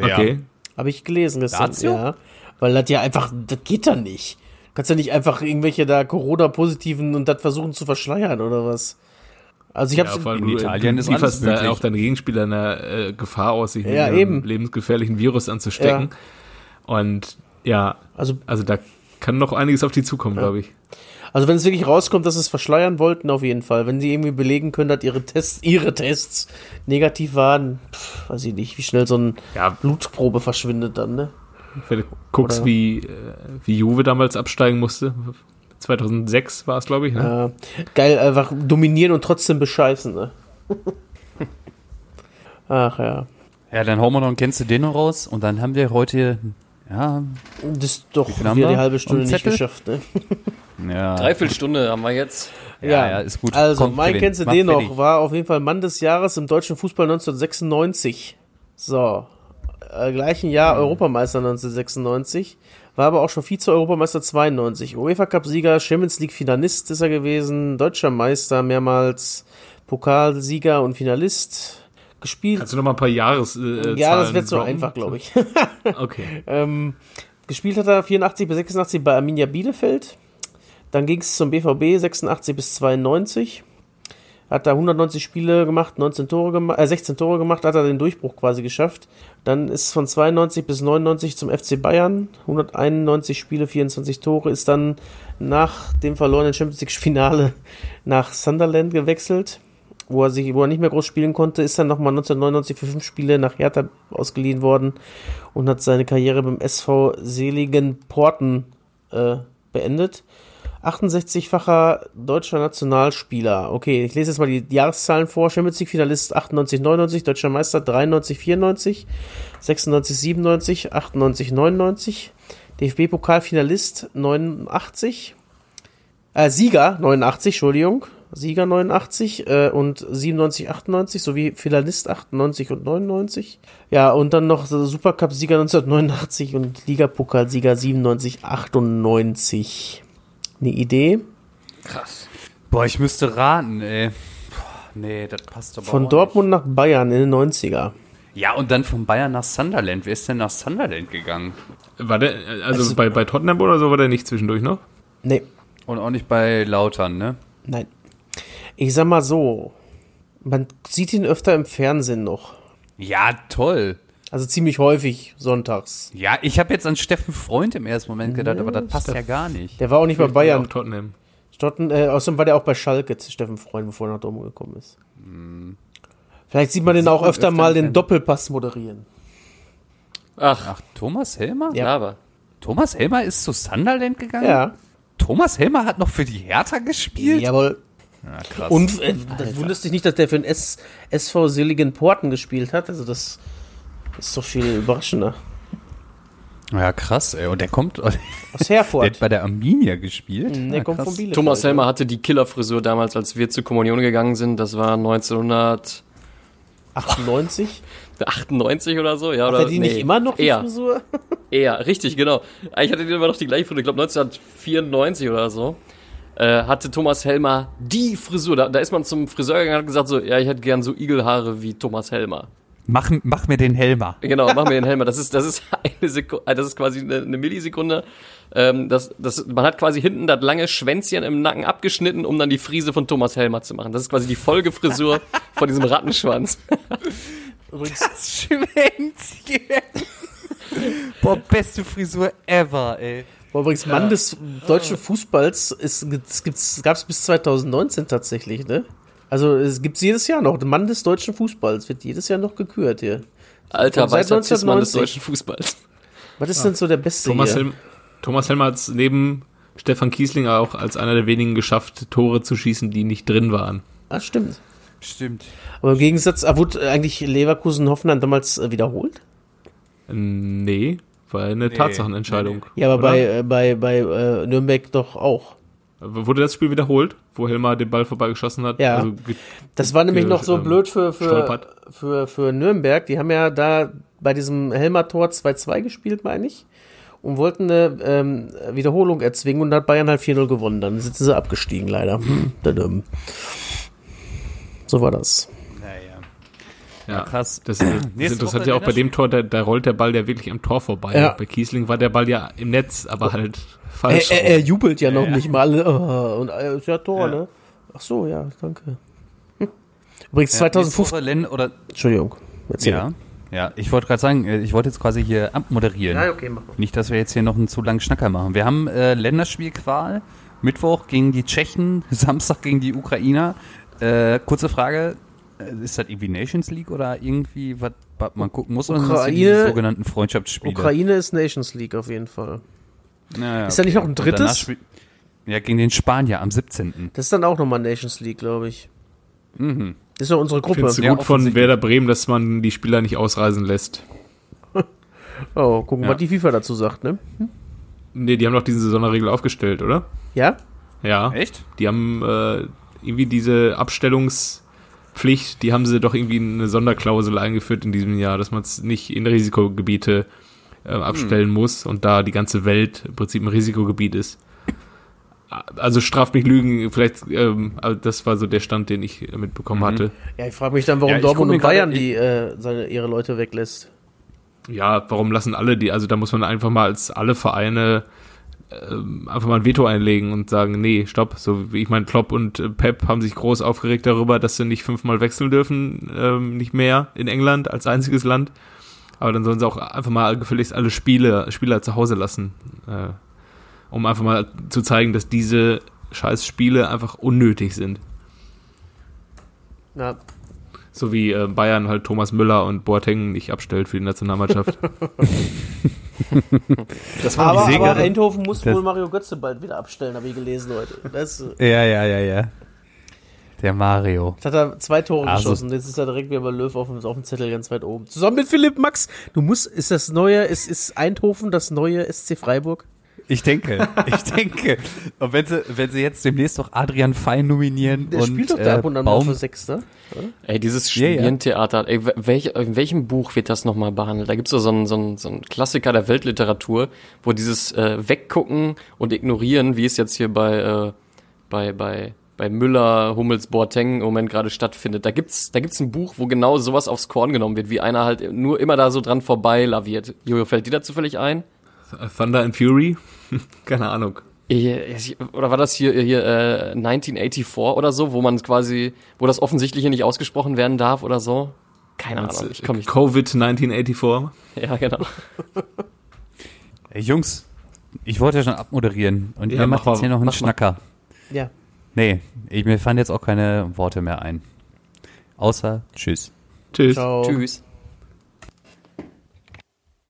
Okay. Habe ich gelesen gestern. Lazio? Ja. Weil das ja einfach, das geht dann nicht. Kannst ja nicht einfach irgendwelche da Corona-Positiven und das versuchen zu verschleiern oder was. Also ich Ja, hab's, vor allem in du, Italien du ist alles da möglich. auch deine Gegenspieler einer äh, Gefahr aus, sich mit Ja, einem eben. lebensgefährlichen Virus anzustecken. Und ja, also, also da kann noch einiges auf die zukommen, glaube ich. also wenn es wirklich rauskommt, dass sie es verschleiern wollten, auf jeden Fall. Wenn sie irgendwie belegen können, dass ihre Tests, ihre Tests negativ waren, pff, weiß ich nicht, wie schnell so eine Ja, Blutprobe verschwindet dann, ne? Wenn du guckst, Oder- wie, äh, wie Juve damals absteigen musste. 2006 war es, glaube ich. Ne? Ja, geil, einfach dominieren und trotzdem bescheißen, ne? Ach ja. Ja, dann hauen wir noch einen Kennst du den noch raus und dann haben wir heute, ja, Das ist doch wieder die wir? halbe Stunde nicht geschafft, ne? ja. Dreiviertelstunde haben wir jetzt. Ja, ja, ist gut. Also, Komm, mein Kevin, kennst du den noch, war auf jeden Fall Mann des Jahres im deutschen Fußball 1996. So. Äh, gleichen Jahr Mhm. Europameister 1996. War aber auch schon Vize-Europameister 92. UEFA Cup-Sieger, Champions League-Finalist ist er gewesen, deutscher Meister mehrmals, Pokalsieger und Finalist. Gespielt. Kannst du noch mal ein paar Jahres äh, ja, das wird so einfach, glaube ich. Okay. Ähm, gespielt hat er 84 bis 86 bei Arminia Bielefeld. Dann ging es zum BVB 86 bis 92. Hat da 190 Spiele gemacht, 19 Tore gemacht, äh, 16 Tore gemacht, hat er den Durchbruch quasi geschafft. Dann ist von 92 bis 99 zum FC Bayern, 191 Spiele, 24 Tore, ist dann nach dem verlorenen Champions League Finale nach Sunderland gewechselt, wo er sich, wo er nicht mehr groß spielen konnte, ist dann nochmal 1999 für fünf Spiele nach Hertha ausgeliehen worden und hat seine Karriere beim SV Seligen Porten äh, beendet. 68-facher deutscher Nationalspieler. Okay, ich lese jetzt mal die Jahreszahlen vor. Champions League Finalist 98, 99, deutscher Meister 93, 94, 96, 97, 98, 99, DFB Pokalfinalist 89, äh, Sieger 89, Entschuldigung, Sieger 89 äh, und 97, 98 sowie Finalist 98 und 99. Ja, und dann noch Supercup-Sieger 1989 und Ligapokalsieger 97, 98. Eine Idee? Krass. Boah, ich müsste raten, ey. Puh, Nee, das passt aber Von auch Dortmund nach Bayern in den 90er. Nicht. Ja, und dann von Bayern nach Sunderland. Wer ist denn nach Sunderland gegangen? War der, äh, also, Also- bei, bei Tottenham oder so war der nicht zwischendurch noch? Nee, Und auch nicht bei Lautern, ne? nein. Ich sag mal so, man sieht ihn öfter im Fernsehen noch. Ja, toll. Also ziemlich häufig sonntags. Ja, ich habe jetzt an Steffen Freund im ersten Moment gedacht, aber das passt ja gar nicht. Der war auch nicht bei Auch Bayern. Tottenham. Stotten, äh, außerdem war der auch bei Schalke, Steffen Freund, bevor er nach Dortmund gekommen ist. Vielleicht sieht man den auch öfter öfter mal den. Doppelpass moderieren. Ach, Ach, Thomas Helmer? Ja. aber. Thomas Helmer ist zu Sunderland gegangen? Ja, Thomas Helmer hat noch für die Hertha gespielt? jawohl. Ja, krass. Und äh, das wunderst dich nicht, dass der für den S SV Seligen Porten gespielt hat. Also das ist doch viel überraschender. ja, krass, ey. Und der kommt, der Aus Herford. hat bei der Arminia gespielt? der Ja, kommt krass. von Bielefeld. Thomas Helmer hatte die Killerfrisur damals, als wir zur Kommunion gegangen sind. Das war 1998 98. oder so. Ja, oder, Hat er die nicht nee, immer noch, die eher, Frisur? eher, richtig, genau. Ich hatte immer noch die gleiche Frisur. Ich glaube 1994 oder so. Äh, hatte Thomas Helmer die Frisur. Da, da ist man zum Friseur gegangen und hat gesagt so, ja, ich hätte gern so Igelhaare wie Thomas Helmer. Mach, mach mir den Helmer. Genau, machen wir den Helmer. Das ist, das ist eine Sekunde, das ist quasi eine, eine Millisekunde. Ähm, das, das, man hat quasi hinten das lange Schwänzchen im Nacken abgeschnitten, um dann die Frise von Thomas Helmer zu machen. Das ist quasi die Folgefrisur von diesem Rattenschwanz. Übrigens, Schwänzchen. Boah, beste Frisur ever, ey. Boah, übrigens, Mann des deutschen Fußballs ist, es gibt's, gab's bis 2019 tatsächlich, ne? Also es gibt's jedes Jahr noch. Der Mann des deutschen Fußballs wird jedes Jahr noch gekürt hier. Alter, seit weißer Zismann des 1990. deutschen Fußballs. Was ist denn so der beste Thomas, hier? Helm, Thomas Helmer hat neben Stefan Kiesling auch als einer der wenigen geschafft, Tore zu schießen, die nicht drin waren. Ah, stimmt. Stimmt. Aber im Gegensatz, ah, wurde eigentlich Leverkusen Hoffenheim damals äh, wiederholt? Nee, war eine Tatsachenentscheidung. Ja, aber oder? bei, äh, bei, bei äh, Nürnberg doch auch. Wurde das Spiel wiederholt, wo Helmer den Ball vorbeigeschossen hat? Ja. Also, Das war nämlich noch so ähm, blöd für, für, stolpert. für, für Nürnberg. Die haben ja da bei diesem Helmer-Tor 2-2 gespielt, meine ich. Und wollten eine ähm, Wiederholung erzwingen und da hat Bayern halt 4-0 gewonnen. Dann sitzen sie abgestiegen, leider. So war das. Ja, krass. Das, das Nächste Interessante Woche ja auch bei dem Tor, da, da rollt der Ball ja wirklich am Tor vorbei. Ja. Bei Kiesling war der Ball ja im Netz, aber halt Er, falsch. er, er jubelt ja noch nicht mal. Oh, und äh, ist ja Tor, ne? Ach so, ja, danke. Hm. Übrigens Ja, 2015. nächste Woche Len oder Entschuldigung. Erzähl. ja, ja, ich wollte gerade sagen, äh, ich wollte jetzt quasi hier abmoderieren. Ja, okay, mach mal. Nicht, dass wir jetzt hier noch einen zu langen Schnacker machen. Wir haben äh, Länderspielqual, Mittwoch gegen die Tschechen, Samstag gegen die Ukrainer. Äh, kurze Frage, ist das irgendwie Nations League oder irgendwie, was man gucken muss? Oder sind das die Ukraine- sogenannten Freundschaftsspiele? Ukraine ist Nations League auf jeden Fall. Ja, ja, Ist da nicht noch ein drittes? Ja, gegen den Spanier am 17. Das ist dann auch nochmal Nations League, glaube ich. Das ist ja unsere Ich Gruppe. finde es Ja, gut von. Werder Bremen, dass man die Spieler nicht ausreisen lässt. Oh, gucken, Ja. was die FIFA dazu sagt, ne? Nee, die haben doch diese Sonderregel aufgestellt, oder? Ja? Ja. Echt? Die haben äh, irgendwie diese Abstellungspflicht, die haben sie doch irgendwie in eine Sonderklausel eingeführt in diesem Jahr, dass man es nicht in Risikogebiete äh, abstellen muss und da die ganze Welt im Prinzip ein Risikogebiet ist. Also straft mich Lügen, vielleicht, ähm, also das war so der Stand, den ich mitbekommen hatte. Ja, ich frage mich dann, warum Ja, Dortmund und Bayern die äh, seine, ihre Leute weglässt. Ja, warum lassen alle die, also da muss man einfach mal als alle Vereine ähm, einfach mal ein Veto einlegen und sagen, nee, stopp. So wie ich meine, Klopp und äh, Pep haben sich groß aufgeregt darüber, dass sie nicht fünfmal wechseln dürfen, ähm, nicht mehr in England als einziges Land. Aber dann sollen sie auch einfach mal gefälligst alle Spiele, Spieler zu Hause lassen, äh, um einfach mal zu zeigen, dass diese scheiß Spiele einfach unnötig sind. Ja, So wie äh, Bayern halt Thomas Müller und Boateng nicht abstellt für die Nationalmannschaft. Das aber, sehe aber gerade- Eindhoven muss wohl Mario Götze bald wieder abstellen, habe ich gelesen heute. Das, äh, Ja, ja, ja, ja. Der Mario. jetzt hat er zwei Tore Also- geschossen. Jetzt ist er direkt wieder bei Löw auf dem, auf dem Zettel ganz weit oben. Zusammen mit Philipp Max. Du musst, ist das neue, ist, ist Eindhoven das neue SC Freiburg? Ich denke, ich denke. Und wenn sie, wenn sie jetzt demnächst doch Adrian Fein nominieren Der und spielt doch äh, da ab und an mal Baum, für Sechster. Ey, dieses. Studientheater, ey, welch, in welchem Buch wird das nochmal behandelt? Da gibt's doch so einen, so, einen, so einen Klassiker der Weltliteratur, wo dieses äh, Weggucken und Ignorieren, wie es jetzt hier bei, äh, bei, bei, bei Müller, Hummels, Boateng im Moment gerade stattfindet. Da gibt's, da gibt's ein Buch, wo genau sowas aufs Korn genommen wird, wie einer halt nur immer da so dran vorbei laviert. Jojo, fällt dir da zufällig ein? Thunder and Fury? Keine Ahnung. Oder war das hier, hier äh, 1984 oder so, wo man quasi, wo das Offensichtliche nicht ausgesprochen werden darf oder so? Keine Ahnung, ich komm nicht. Covid 1984. Ja, genau. Jungs, ich wollte ja schon abmoderieren und Ja, ihr mach macht jetzt hier noch einen mach mal. Schnacker. Ja. Nee, ich, mir fallen jetzt auch keine Worte mehr ein. Außer Tschüss. Tschüss. Ciao. Tschüss.